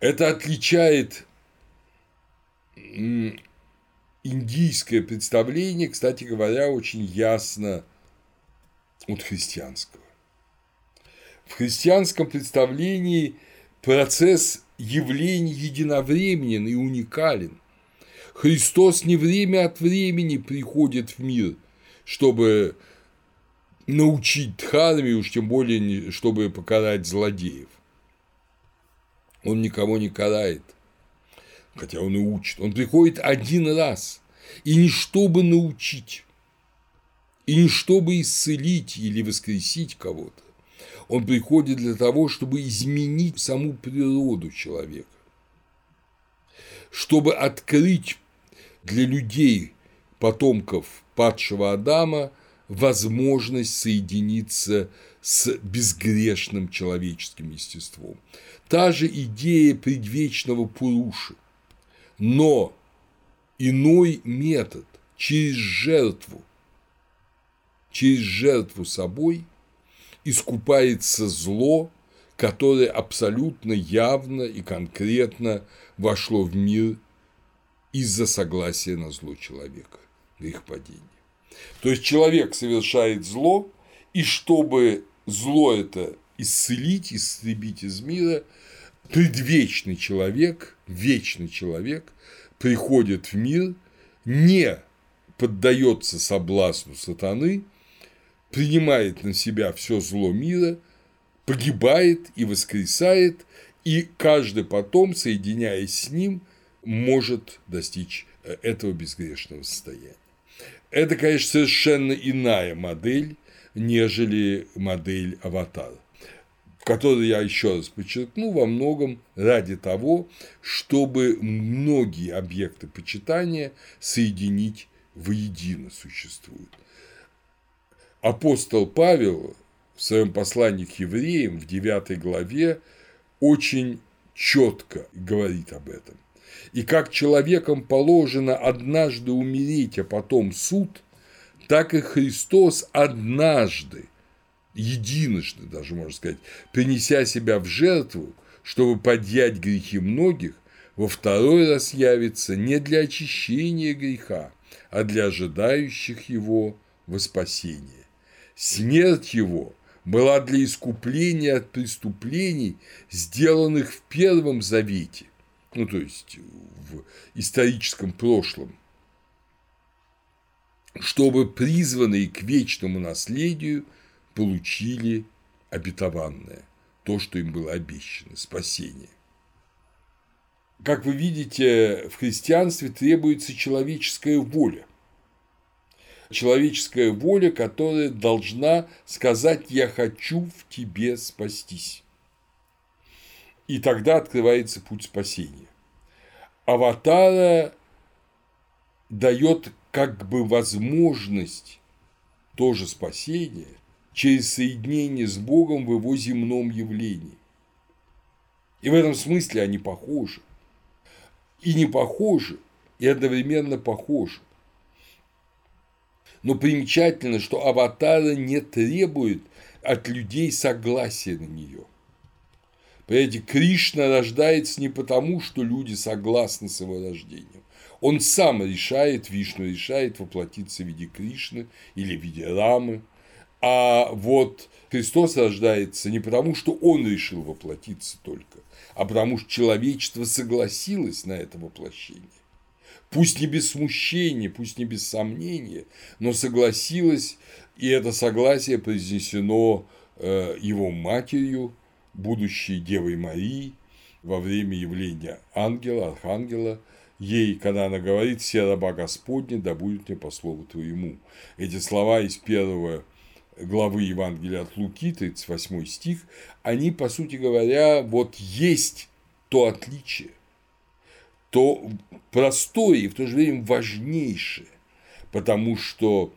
Это отличает индийское представление, кстати говоря, очень ясно от христианского. В христианском представлении – Процесс явлений единовременен и уникален. Христос не время от времени приходит в мир, чтобы научить Дхарме, уж тем более, чтобы покарать злодеев. Он никого не карает, хотя он и учит. Он приходит один раз, и не чтобы научить, и не чтобы исцелить или воскресить кого-то, он приходит для того, чтобы изменить саму природу человека, чтобы открыть для людей, потомков падшего Адама, возможность соединиться с безгрешным человеческим естеством. Та же идея предвечного Пуруши, но иной метод через жертву, через жертву собой – искупается зло, которое абсолютно явно и конкретно вошло в мир из-за согласия на зло человека, их падения. То есть человек совершает зло, и чтобы зло это исцелить, истребить из мира, предвечный человек, вечный человек приходит в мир, не поддается соблазну сатаны, принимает на себя все зло мира, погибает и воскресает, и каждый потом, соединяясь с ним, может достичь э, этого безгрешного состояния. Это, конечно, совершенно иная модель, нежели модель аватара который я еще раз подчеркну, во многом ради того, чтобы многие объекты почитания соединить воедино существуют. Апостол Павел в своем послании к евреям в 9 главе очень четко говорит об этом. И как человекам положено однажды умереть, а потом суд, так и Христос однажды единожды даже, можно сказать, принеся себя в жертву, чтобы подъять грехи многих, во второй раз явится не для очищения греха, а для ожидающих его во спасение. Смерть его была для искупления от преступлений, сделанных в Первом Завете, ну то есть в историческом прошлом, чтобы призванные к вечному наследию – получили обетованное, то, что им было обещано, спасение. Как вы видите, в христианстве требуется человеческая воля. Человеческая воля, которая должна сказать «я хочу в тебе спастись». И тогда открывается путь спасения. Аватара дает как бы возможность тоже спасения через соединение с Богом в его земном явлении. И в этом смысле они похожи. И не похожи, и одновременно похожи. Но примечательно, что аватара не требует от людей согласия на нее. Понимаете, Кришна рождается не потому, что люди согласны с его рождением. Он сам решает, Вишну решает воплотиться в виде Кришны или в виде Рамы – а вот Христос рождается не потому, что Он решил воплотиться только, а потому что человечество согласилось на это воплощение. Пусть не без смущения, пусть не без сомнения, но согласилось, и это согласие произнесено э, его матерью, будущей Девой Марии, во время явления ангела, архангела, ей, когда она говорит «Все раба Господня, да будет мне по слову твоему». Эти слова из первого главы Евангелия от Луки, 38 стих, они, по сути говоря, вот есть то отличие, то простое и в то же время важнейшее, потому что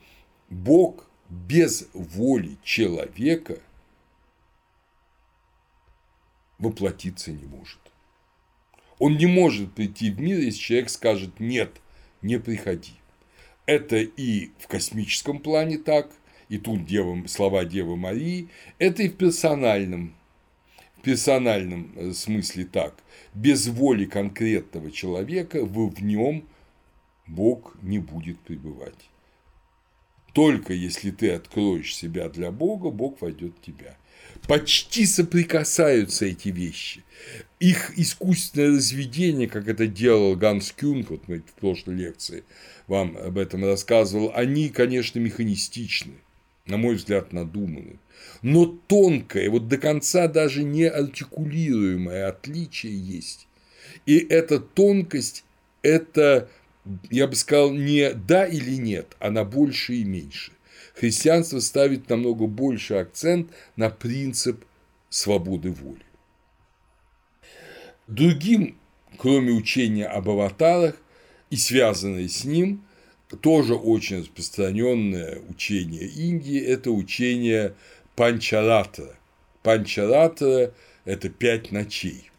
Бог без воли человека воплотиться не может. Он не может прийти в мир, если человек скажет «нет, не приходи». Это и в космическом плане так, и тут слова Девы Марии, это и в персональном, персональном э, смысле так. Без воли конкретного человека в, в нем Бог не будет пребывать. Только если ты откроешь себя для Бога, Бог войдет в тебя. Почти соприкасаются эти вещи. Их искусственное разведение, как это делал Ганс Кюнг, вот мы в прошлой лекции вам об этом рассказывал, они, конечно, механистичны на мой взгляд, надуманы. Но тонкое, вот до конца даже не артикулируемое отличие есть. И эта тонкость – это, я бы сказал, не да или нет, а на больше и меньше. Христианство ставит намного больше акцент на принцип свободы воли. Другим, кроме учения об аватарах и связанное с ним, тоже очень распространенное учение Индии – это учение Панчаратра. Панчаратра – это пять ночей.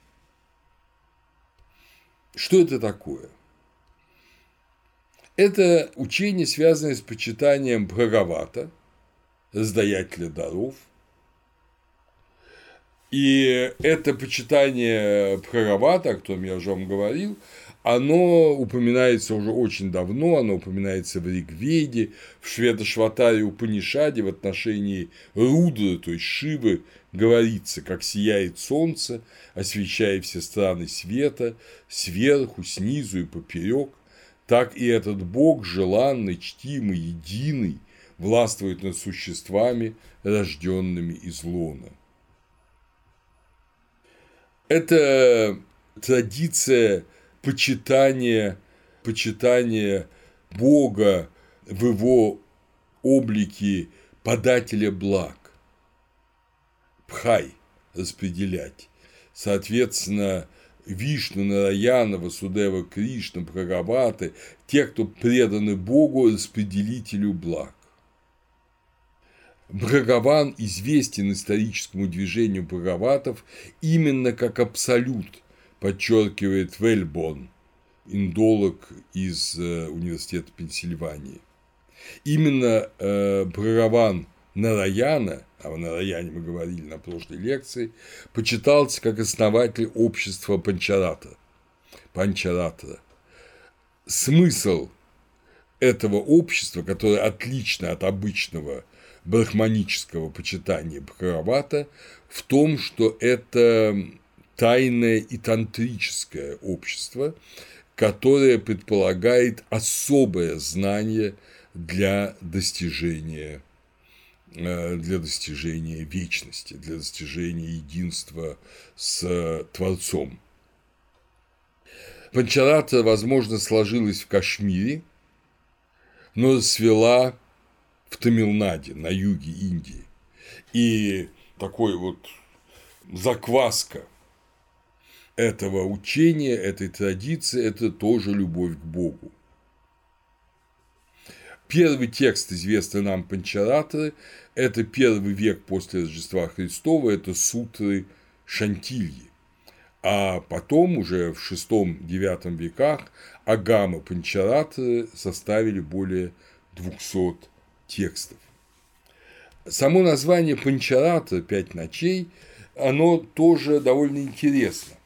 Что это такое? Это учение, связанное с почитанием Бхагавата, раздаятеля даров, И это почитание Бхагавата, о котором я уже вам говорил, оно упоминается уже очень давно, оно упоминается в Ригведе, в Шведошватаре Упанишаде в отношении Рудры, то есть Шивы, говорится, как сияет солнце, освещая все страны света, сверху, снизу и поперек, так и этот Бог, желанный, чтимый, единый, властвует над существами, рожденными из лона. Это традиция почитания, почитания Бога в его облике подателя благ. Пхай распределять. Соответственно, Вишну, Нараяна, Васудева, Кришна, Бхагаваты, те, кто преданы Богу, распределителю благ. Бхагаван известен историческому движению Бхагаватов именно как абсолют, подчеркивает Вельбон, индолог из э, Университета Пенсильвании. Именно э, Бхагаван Нараяна, а о Нараяне мы говорили на прошлой лекции, почитался как основатель общества Панчарата. Панчаратра. Смысл этого общества, которое отлично от обычного брахманического почитания Бхагавата, в том, что это тайное и тантрическое общество, которое предполагает особое знание для достижения э, для достижения вечности, для достижения единства с Творцом. Панчарата, возможно, сложилась в Кашмире, но свела в Тамилнаде, на юге Индии. И такой вот закваска этого учения, этой традиции – это тоже любовь к Богу. Первый текст, известный нам Панчаратры, это первый век после Рождества Христова, это сутры Шантильи. А потом, уже в VI-IX веках, Агама Панчаратры составили более 200 текстов. Само название Панчарата «Пять ночей» оно тоже довольно интересно.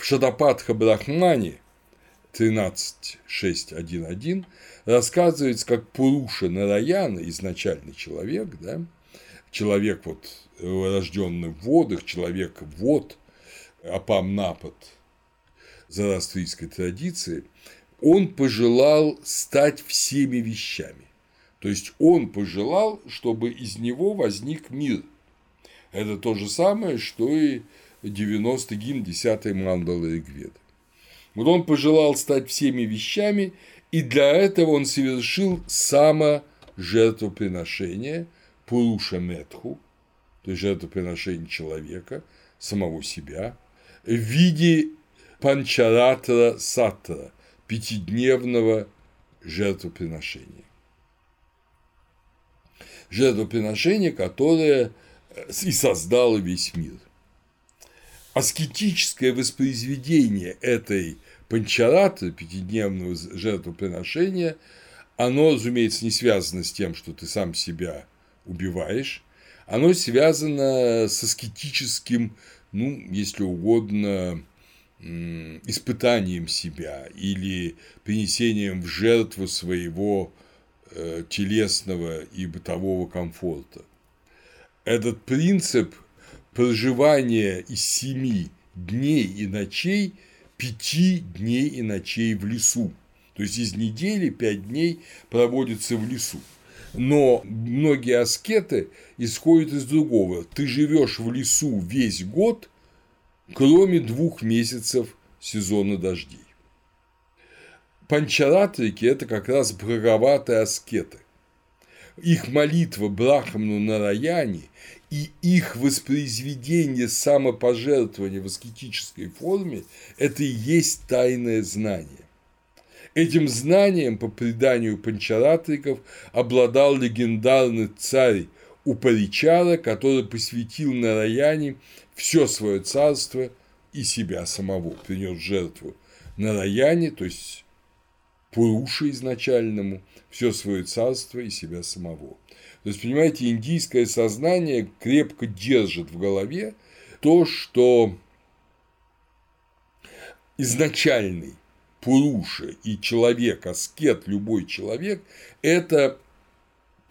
В Шадападха Брахмане 13.6.1.1 рассказывается, как Пуруша Нараяна, изначальный человек, да, человек вот рожденный в водах, человек вод, апам напад зороастрийской традиции, он пожелал стать всеми вещами. То есть он пожелал, чтобы из него возник мир. Это то же самое, что и 90 гимн 10 мандалы Ригведа. Вот он пожелал стать всеми вещами, и для этого он совершил саможертвоприношение Пуруша Метху, то есть жертвоприношение человека, самого себя, в виде панчаратра сатра, пятидневного жертвоприношения. Жертвоприношение, которое и создало весь мир – аскетическое воспроизведение этой панчараты, пятидневного жертвоприношения, оно, разумеется, не связано с тем, что ты сам себя убиваешь, оно связано с аскетическим, ну, если угодно, испытанием себя или принесением в жертву своего э, телесного и бытового комфорта. Этот принцип проживание из семи дней и ночей пяти дней и ночей в лесу. То есть из недели пять дней проводится в лесу. Но многие аскеты исходят из другого. Ты живешь в лесу весь год, кроме двух месяцев сезона дождей. Панчаратрики – это как раз браговатые аскеты. Их молитва Брахману Нараяне и их воспроизведение самопожертвования в аскетической форме – это и есть тайное знание. Этим знанием, по преданию панчаратриков, обладал легендарный царь Упаричара, который посвятил Нараяне все свое царство и себя самого, принес жертву Нараяне, то есть Пуруше изначальному, все свое царство и себя самого. То есть, понимаете, индийское сознание крепко держит в голове то, что изначальный Пуруша и человек, аскет, любой человек – это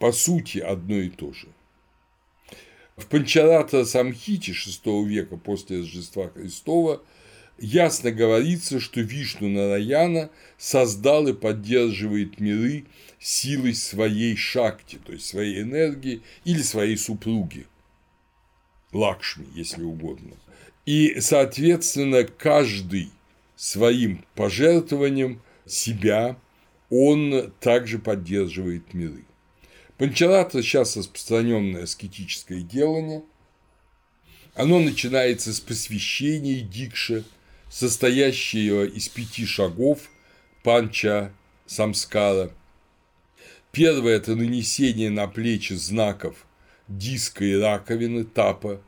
по сути одно и то же. В Панчарата Самхите VI века после Рождества Христова ясно говорится, что Вишну Нараяна создал и поддерживает миры силой своей шакти, то есть своей энергии или своей супруги, Лакшми, если угодно. И, соответственно, каждый своим пожертвованием себя он также поддерживает миры. Панчарата сейчас распространенное аскетическое делание. Оно начинается с посвящения дикши, состоящего из пяти шагов панча самскара. Первое – это нанесение на плечи знаков диска и раковины тапа.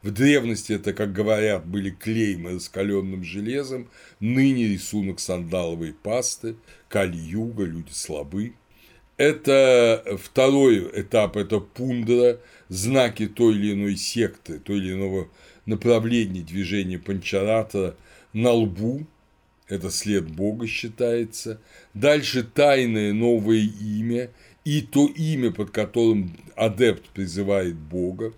В древности это, как говорят, были клеймы раскаленным железом, ныне рисунок сандаловой пасты, кали-юга, люди слабы. Это второй этап, это пундра, знаки той или иной секты, той или иного направления движения панчарата на лбу, это след Бога считается. Дальше тайное новое имя и то имя, под которым адепт призывает Бога.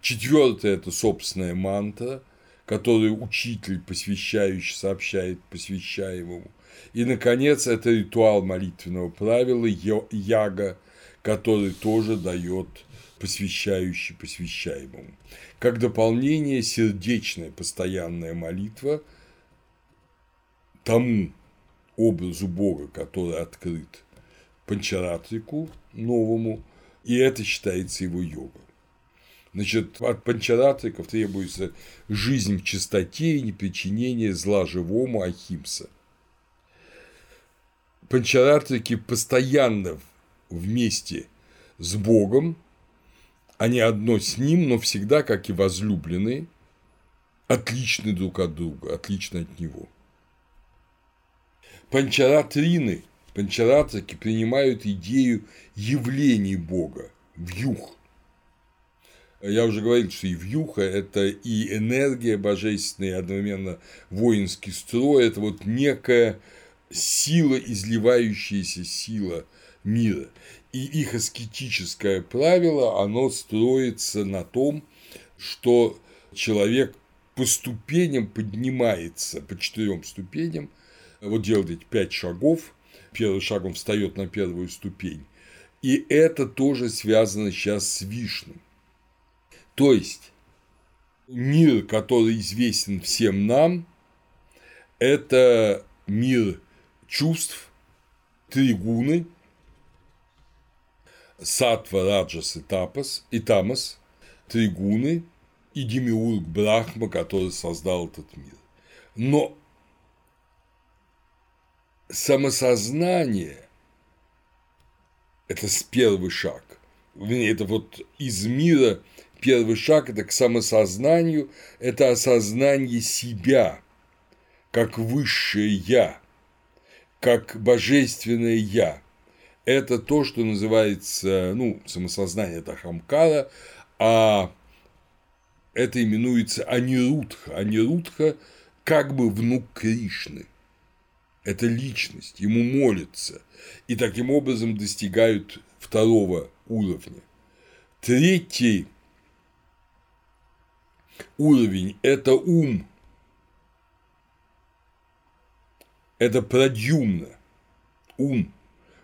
Четвертое – это собственная мантра, которую учитель, посвящающий, сообщает посвящаемому. И, наконец, это ритуал молитвенного правила яга, который тоже дает посвящающий посвящаемому. Как дополнение сердечная постоянная молитва тому образу Бога, который открыт панчаратрику новому, и это считается его йога. Значит, от панчаратриков требуется жизнь в чистоте и непричинение зла живому ахимса. Панчаратрики постоянно вместе с Богом, они одно с Ним, но всегда, как и возлюбленные, отличны друг от друга, отличны от Него. Панчаратрины, панчаратрики принимают идею явлений Бога, в юг. Я уже говорил, что и вьюха – это и энергия божественная, и одновременно воинский строй – это вот некая сила, изливающаяся сила мира. И их аскетическое правило, оно строится на том, что человек по ступеням поднимается, по четырем ступеням, вот делает пять шагов, первый шаг он встает на первую ступень, и это тоже связано сейчас с Вишнем. То есть мир, который известен всем нам, это мир чувств, тригуны, сатва, раджас и тапас, и тамас, тригуны и демиург Брахма, который создал этот мир. Но самосознание – это первый шаг. Это вот из мира Первый шаг – это к самосознанию, это осознание себя, как высшее «я», как божественное «я». Это то, что называется, ну, самосознание – это хамкара, а это именуется Анирудха. Анирудха как бы внук Кришны. Это личность, ему молятся, и таким образом достигают второго уровня. Третий уровень – это ум, это продюмно, ум.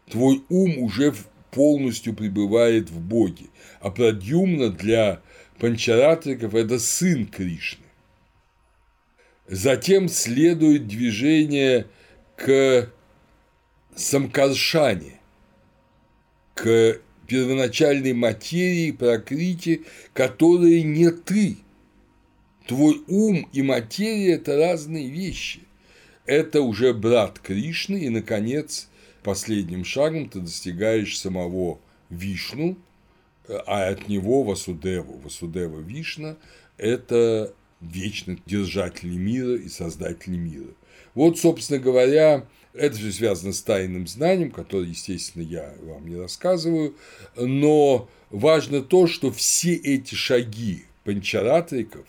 Твой ум уже полностью пребывает в Боге, а продюмна для панчаратриков – это сын Кришны. Затем следует движение к самкаршане, к первоначальной материи, прокрите, которая не ты, Твой ум и материя – это разные вещи. Это уже брат Кришны, и, наконец, последним шагом ты достигаешь самого Вишну, а от него Васудеву. Васудева Вишна – это вечный держатель мира и создатель мира. Вот, собственно говоря, это все связано с тайным знанием, которое, естественно, я вам не рассказываю, но важно то, что все эти шаги панчаратриков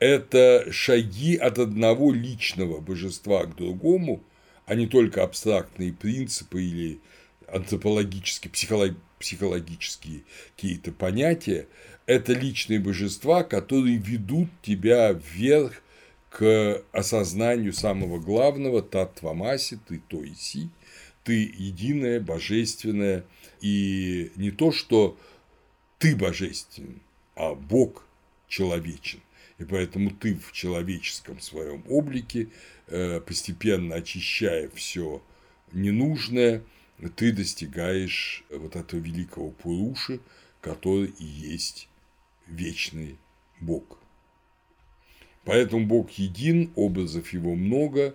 это шаги от одного личного божества к другому, а не только абстрактные принципы или антропологические, психологические какие-то понятия, это личные божества, которые ведут тебя вверх к осознанию самого главного Татвамаси, ты то и си, ты единое, божественное, и не то, что ты божественен, а Бог человечен. И поэтому ты в человеческом своем облике, э, постепенно очищая все ненужное, ты достигаешь вот этого великого Пуруши, который и есть вечный Бог. Поэтому Бог един, образов его много,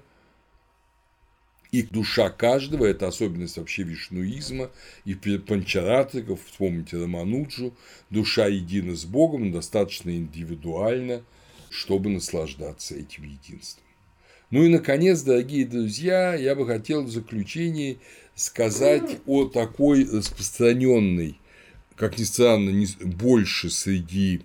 и душа каждого – это особенность вообще вишнуизма и панчаратиков, вспомните Рамануджу, душа едина с Богом, достаточно индивидуальна, чтобы наслаждаться этим единством. Ну и, наконец, дорогие друзья, я бы хотел в заключении сказать о такой распространенной, как ни странно, больше среди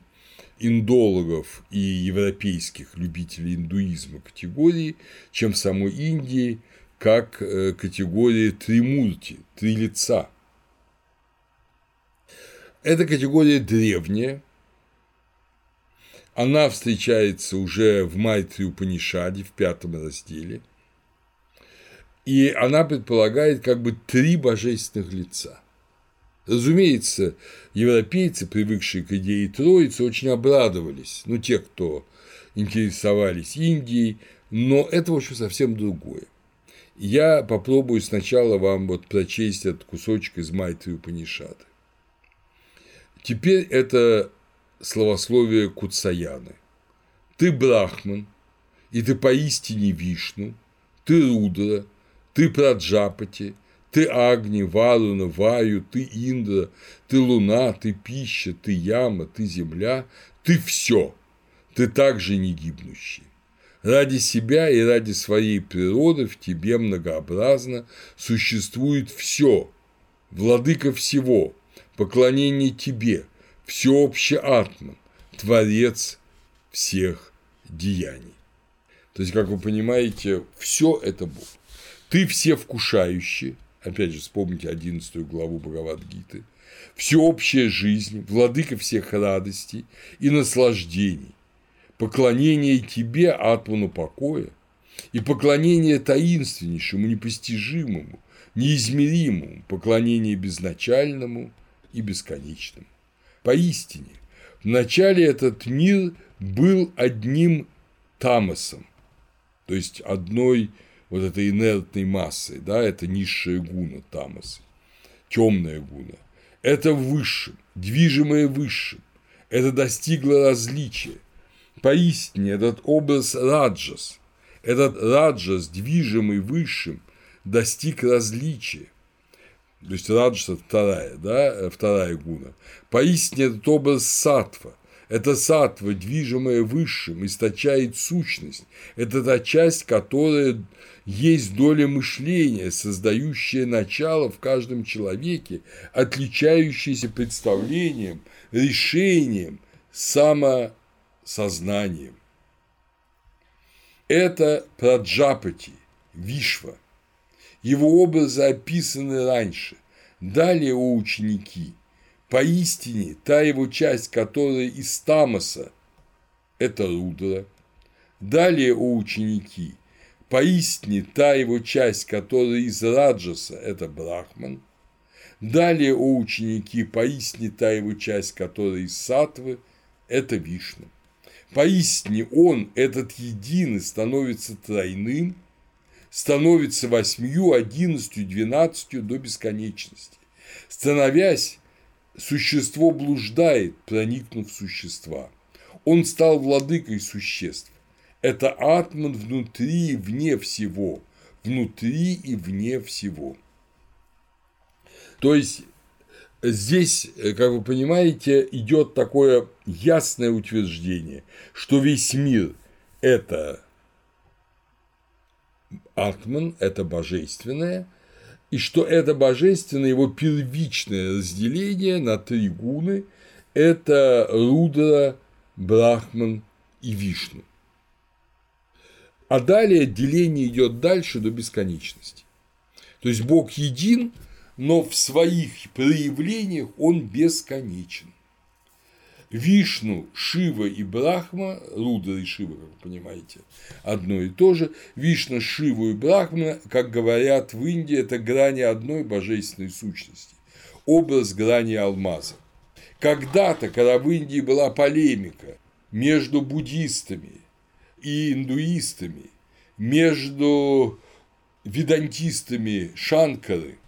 индологов и европейских любителей индуизма категории, чем в самой Индии, как э, категория тримурти, три лица. Эта категория древняя, она встречается уже в Майтри Упанишаде в пятом разделе, и она предполагает как бы три божественных лица. Разумеется, европейцы, привыкшие к идее Троицы, очень обрадовались, ну, те, кто интересовались Индией, но это, в общем, совсем другое. Я попробую сначала вам вот прочесть этот кусочек из Майтри Упанишады. Теперь это словословие Куцаяны. Ты брахман, и ты поистине Вишну, ты Рудра, ты Праджапати, ты Агни, Варуна, Ваю, ты Индра, ты Луна, ты пища, ты яма, ты земля, ты все, ты также не гибнущий. Ради себя и ради своей природы в тебе многообразно существует все, владыка всего, поклонение тебе, всеобщий атман, творец всех деяний. То есть, как вы понимаете, все это Бог. Ты все вкушающий, опять же, вспомните 11 главу Бхагавадгиты, всеобщая жизнь, владыка всех радостей и наслаждений, поклонение тебе, атману покоя, и поклонение таинственнейшему, непостижимому, неизмеримому, поклонение безначальному и бесконечному. Поистине, вначале этот мир был одним тамосом, то есть одной вот этой инертной массой, да, это низшая гуна тамоса, темная гуна. Это высшим, движимое высшим, это достигло различия. Поистине этот образ раджас, этот раджас, движимый высшим, достиг различия. То есть раджас – вторая, да, вторая гуна. Поистине этот образ сатва – это сатва, движимая высшим, источает сущность. Это та часть, которая есть доля мышления, создающая начало в каждом человеке, отличающаяся представлением, решением, самосознанием. Это Праджапати, Вишва. Его образы описаны раньше. Далее, о ученики, Поистине, та его часть, которая из Тамаса – это Рудра. Далее, о ученики, поистине та его часть, которая из Раджаса – это Брахман. Далее, о ученики, поистине та его часть, которая из Сатвы – это Вишну. Поистине он, этот единый, становится тройным, становится восьмью, одиннадцатью, двенадцатью до бесконечности. Становясь Существо блуждает, проникнув в существа. Он стал владыкой существ. Это атман внутри и вне всего. Внутри и вне всего. То есть здесь, как вы понимаете, идет такое ясное утверждение, что весь мир – это атман, это божественное, и что это божественное, его первичное разделение на три гуны – это Рудра, Брахман и Вишну. А далее деление идет дальше до бесконечности. То есть Бог един, но в своих проявлениях он бесконечен. Вишну, Шива и Брахма, Рудра и Шива, как вы понимаете, одно и то же. Вишна, Шиву и Брахма, как говорят в Индии, это грани одной божественной сущности, образ грани алмаза. Когда-то, когда в Индии была полемика между буддистами и индуистами, между ведантистами Шанкары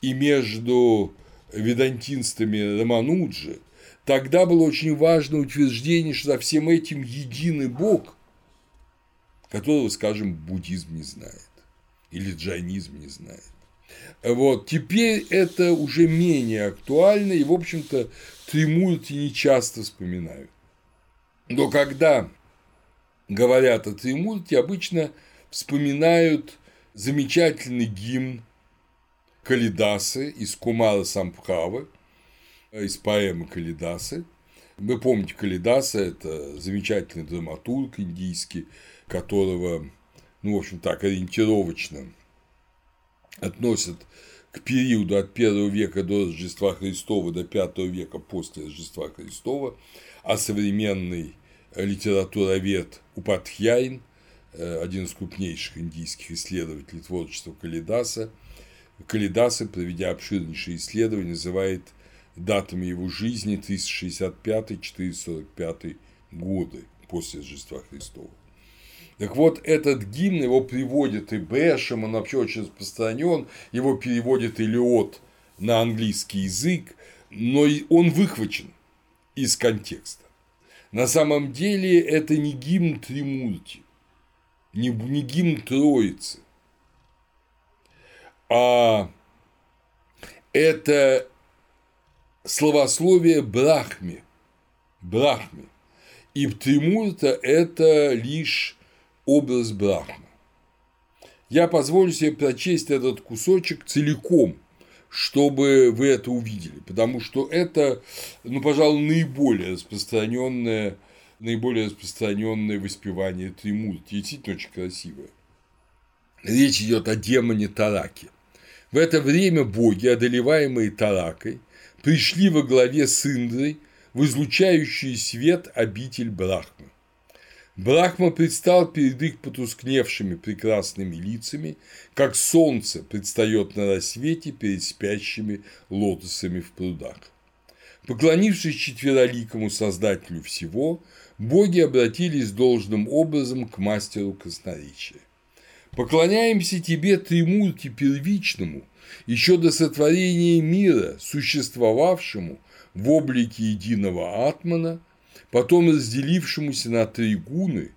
и между ведантинстами Рамануджи, тогда было очень важно утверждение, что за всем этим единый Бог, которого, скажем, буддизм не знает или джайнизм не знает. Вот. Теперь это уже менее актуально, и, в общем-то, Тримурти не часто вспоминают. Но когда говорят о Тримурте, обычно вспоминают замечательный гимн Калидасы из Кумара Самбхавы, из поэмы Калидасы. Вы помните Калидаса – это замечательный драматург индийский, которого, ну, в общем так, ориентировочно относят к периоду от первого века до Рождества Христова до пятого века после Рождества Христова, а современный литературовед Упадхьяин, э, один из крупнейших индийских исследователей творчества Калидаса, Калидаса, проведя обширнейшие исследования, называет датами его жизни 365-445 годы после Рождества Христова. Так вот, этот гимн его приводит и Бэшем, он вообще очень распространен, его переводит Илиот на английский язык, но он выхвачен из контекста. На самом деле это не гимн Тримурти, не, не гимн Троицы, а это словословие Брахме, Брахме. И Тримурта – это лишь образ Брахмы. Я позволю себе прочесть этот кусочек целиком, чтобы вы это увидели, потому что это, ну, пожалуй, наиболее распространенное, наиболее распространенное воспевание Тримурти, действительно очень красивое. Речь идет о демоне Тараке. В это время боги, одолеваемые Таракой, пришли во главе с Индрой в излучающий свет обитель Брахмы. Брахма предстал перед их потускневшими прекрасными лицами, как солнце предстает на рассвете перед спящими лотосами в прудах. Поклонившись четвероликому создателю всего, боги обратились должным образом к мастеру красноречия. Поклоняемся тебе, Тримурти первичному, еще до сотворения мира, существовавшему в облике единого атмана, потом разделившемуся на три гуны,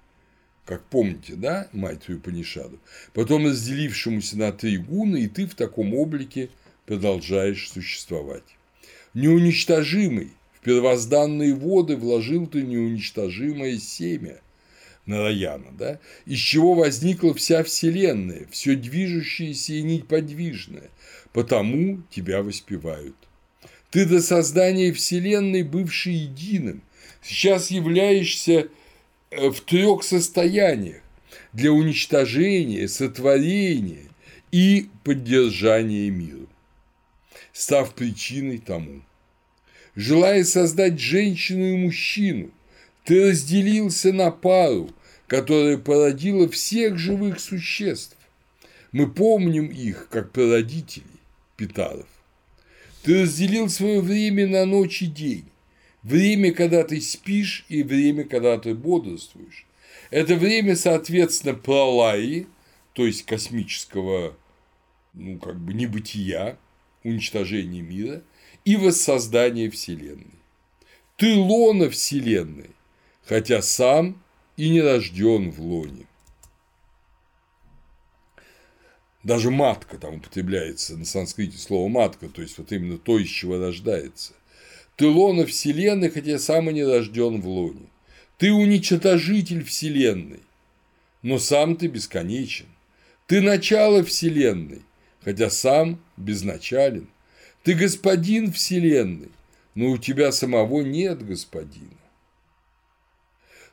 как помните, да, твою Панишаду, потом разделившемуся на три гуны, и ты в таком облике продолжаешь существовать. Неуничтожимый, в первозданные воды вложил ты неуничтожимое семя Нараяна, да, из чего возникла вся Вселенная, все движущееся и неподвижное, потому тебя воспевают. Ты до создания Вселенной, бывший единым, сейчас являешься э, в трех состояниях для уничтожения, сотворения и поддержания мира, став причиной тому. Желая создать женщину и мужчину, ты разделился на пару, которая породила всех живых существ. Мы помним их как прародителей Питаров. Ты разделил свое время на ночь и день, время, когда ты спишь, и время, когда ты бодрствуешь. Это время, соответственно, пролаи, то есть космического, ну, как бы небытия, уничтожения мира и воссоздания Вселенной. Ты лона Вселенной, хотя сам и не рожден в лоне. Даже матка там употребляется на санскрите слово матка, то есть вот именно то, из чего рождается. Ты лона Вселенной, хотя сам и не рожден в лоне. Ты уничтожитель Вселенной, но сам ты бесконечен. Ты начало Вселенной, хотя сам безначален. Ты господин Вселенной, но у тебя самого нет господина.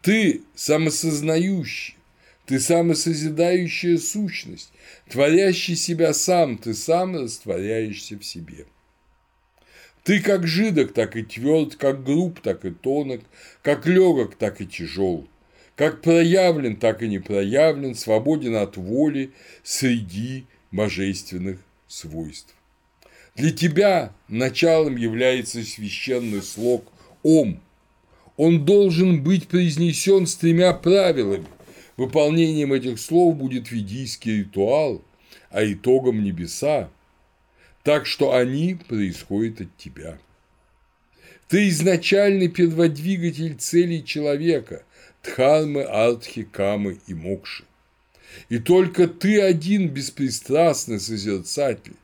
Ты самосознающий, ты самосозидающая сущность, творящий себя сам, ты сам растворяешься в себе. Ты как жидок, так и тверд, как груб, так и тонок, как легок, так и тяжел, как проявлен, так и не проявлен, свободен от воли среди божественных свойств. Для тебя началом является священный слог «Ом». Он должен быть произнесен с тремя правилами. Выполнением этих слов будет ведийский ритуал, а итогом небеса, так что они происходят от тебя. Ты изначальный перводвигатель целей человека, дхармы, артхи, камы и мокши. И только ты один беспристрастный созерцатель.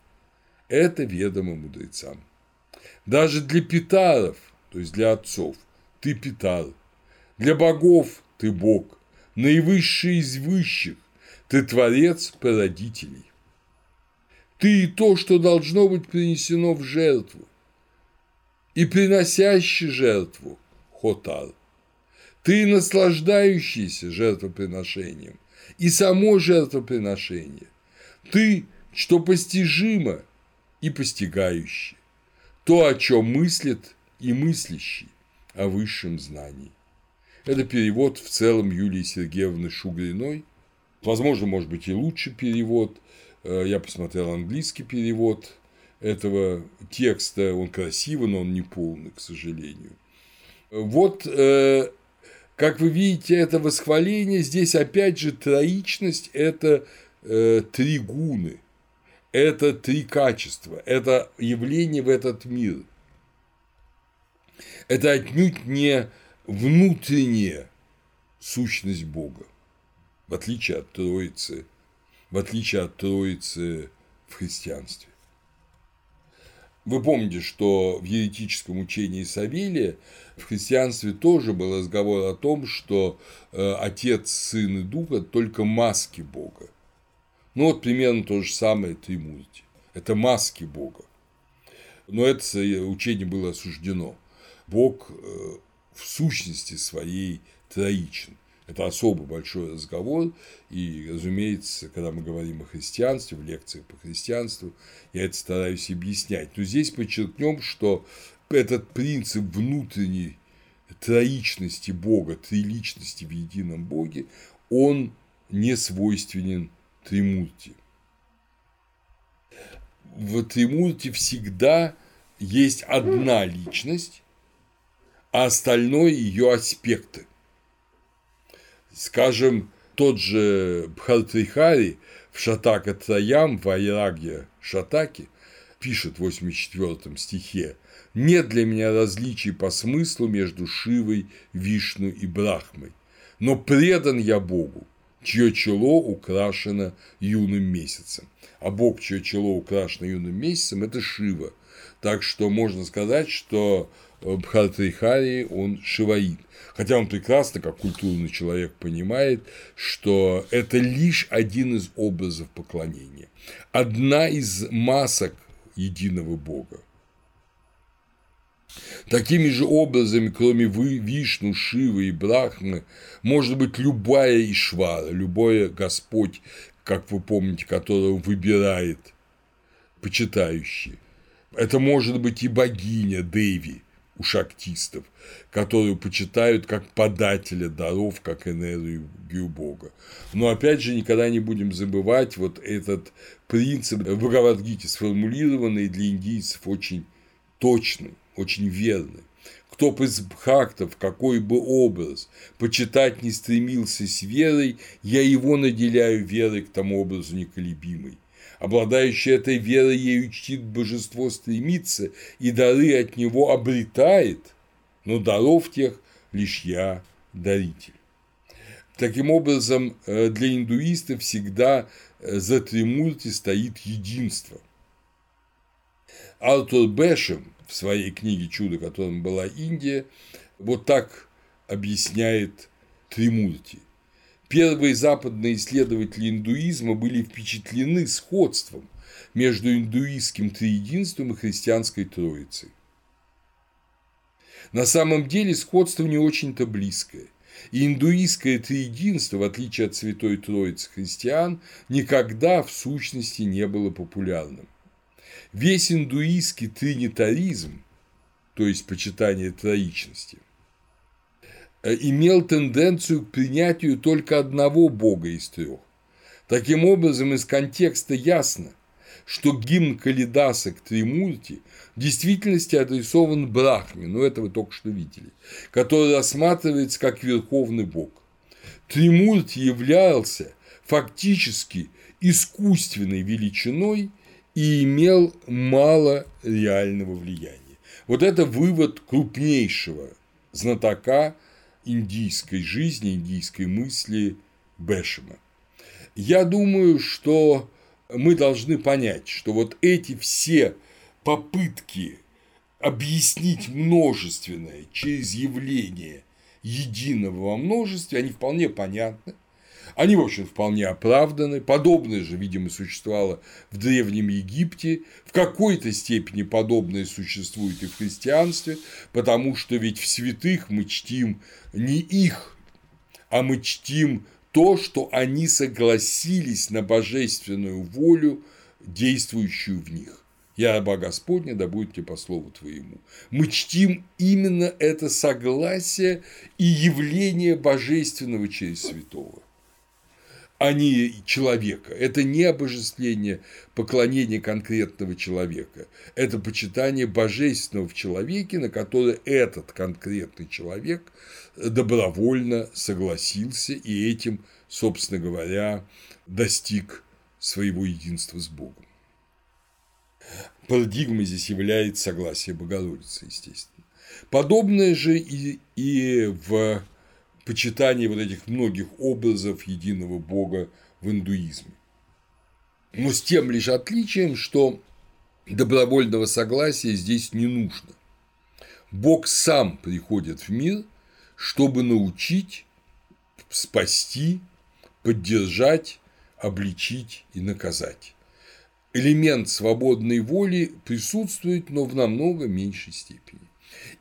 Это ведомо мудрецам. Даже для питаров, то есть для отцов, ты питар. Для богов ты бог, наивысший из высших, ты творец породителей. Ты и то, что должно быть принесено в жертву, и приносящий жертву – хотар. Ты наслаждающийся жертвоприношением, и само жертвоприношение. Ты, что постижимо и постигающий, то, о чем мыслит и мыслящий, о высшем знании. Это перевод в целом Юлии Сергеевны Шугриной. Возможно, может быть и лучший перевод – Э, я посмотрел английский перевод этого текста. Он красивый, но он не полный, к сожалению. Вот, э, как вы видите, это восхваление, здесь опять же троичность – это э, три гуны, это три качества, это явление в этот мир. Это отнюдь не внутренняя сущность Бога, в отличие от Троицы в отличие от Троицы в христианстве. Вы помните, что в еретическом учении Савелия в христианстве тоже был разговор о том, что э, Отец, Сын и Дух – это только маски Бога. Ну вот примерно то же самое Тримурти. Это маски Бога. Но это учение было осуждено. Бог э, в сущности своей троичен. Это особо большой разговор, и, разумеется, когда мы говорим о христианстве, в лекциях по христианству, я это стараюсь объяснять. Но здесь подчеркнем, что этот принцип внутренней троичности Бога, триличности в едином Боге, он не свойственен Тримурти. В Тримурти всегда есть одна личность, а остальное ее аспекты. Скажем, тот же Бхартрихари в Шатака Траям в Айрагья Шатаки пишет в 84 стихе «Нет для меня различий по смыслу между Шивой, Вишну и Брахмой, но предан я Богу, чье чело украшено юным месяцем». А Бог, чье чело украшено юным месяцем, это Шива. Так что можно сказать, что Бхартрихари, он шиваит. Хотя он прекрасно, как культурный человек, понимает, что это лишь один из образов поклонения, одна из масок единого Бога. Такими же образами, кроме вы, Вишну, Шивы и Брахмы, может быть любая Ишвара, любой Господь, как вы помните, которого выбирает почитающий. Это может быть и богиня Деви, у шахтистов, которую почитают как подателя даров, как энергию Бога. Но опять же, никогда не будем забывать вот этот принцип в Бхагавадгите, сформулированный для индийцев очень точный, очень верный. Кто бы из бхактов, какой бы образ почитать не стремился с верой, я его наделяю верой к тому образу неколебимой обладающий этой верой ею чтит божество стремится и дары от него обретает, но даров тех лишь я даритель. Таким образом, э, для индуистов всегда э, за Тримурти стоит единство. Артур Бэшем в своей книге «Чудо, которым была Индия» вот так объясняет Тримурти – Первые западные исследователи индуизма были впечатлены сходством между индуистским триединством и христианской троицей. На самом деле сходство не очень-то близкое. И индуистское триединство, в отличие от Святой Троицы христиан, никогда в сущности не было популярным. Весь индуистский тринитаризм, то есть почитание троичности, имел тенденцию к принятию только одного бога из трех. Таким образом, из контекста ясно, что гимн Калидаса к Тримурти в действительности адресован Брахме, ну это вы только что видели, который рассматривается как верховный бог. Тримурти являлся фактически искусственной величиной и имел мало реального влияния. Вот это вывод крупнейшего знатока индийской жизни, индийской мысли Бешема. Я думаю, что мы должны понять, что вот эти все попытки объяснить множественное через явление единого во множестве, они вполне понятны, они, в общем, вполне оправданы. Подобное же, видимо, существовало в Древнем Египте. В какой-то степени подобное существует и в христианстве, потому что ведь в святых мы чтим не их, а мы чтим то, что они согласились на божественную волю, действующую в них. Я раба Господня, да будет тебе по слову твоему. Мы чтим именно это согласие и явление божественного через святого а не человека. Это не обожествление, поклонение конкретного человека. Это почитание божественного в человеке, на которое этот конкретный человек добровольно согласился и этим, собственно говоря, достиг своего единства с Богом. Парадигмой здесь является согласие Богородицы, естественно. Подобное же и, и в почитании вот этих многих образов единого Бога в индуизме. Но с тем лишь отличием, что добровольного согласия здесь не нужно. Бог сам приходит в мир, чтобы научить, спасти, поддержать, обличить и наказать. Элемент свободной воли присутствует, но в намного меньшей степени.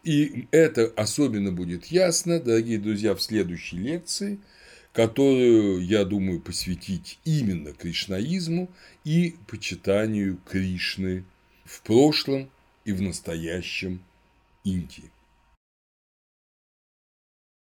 И это особенно будет ясно, дорогие друзья, в следующей лекции, которую, я думаю, посвятить именно кришнаизму и почитанию Кришны в прошлом и в настоящем Индии.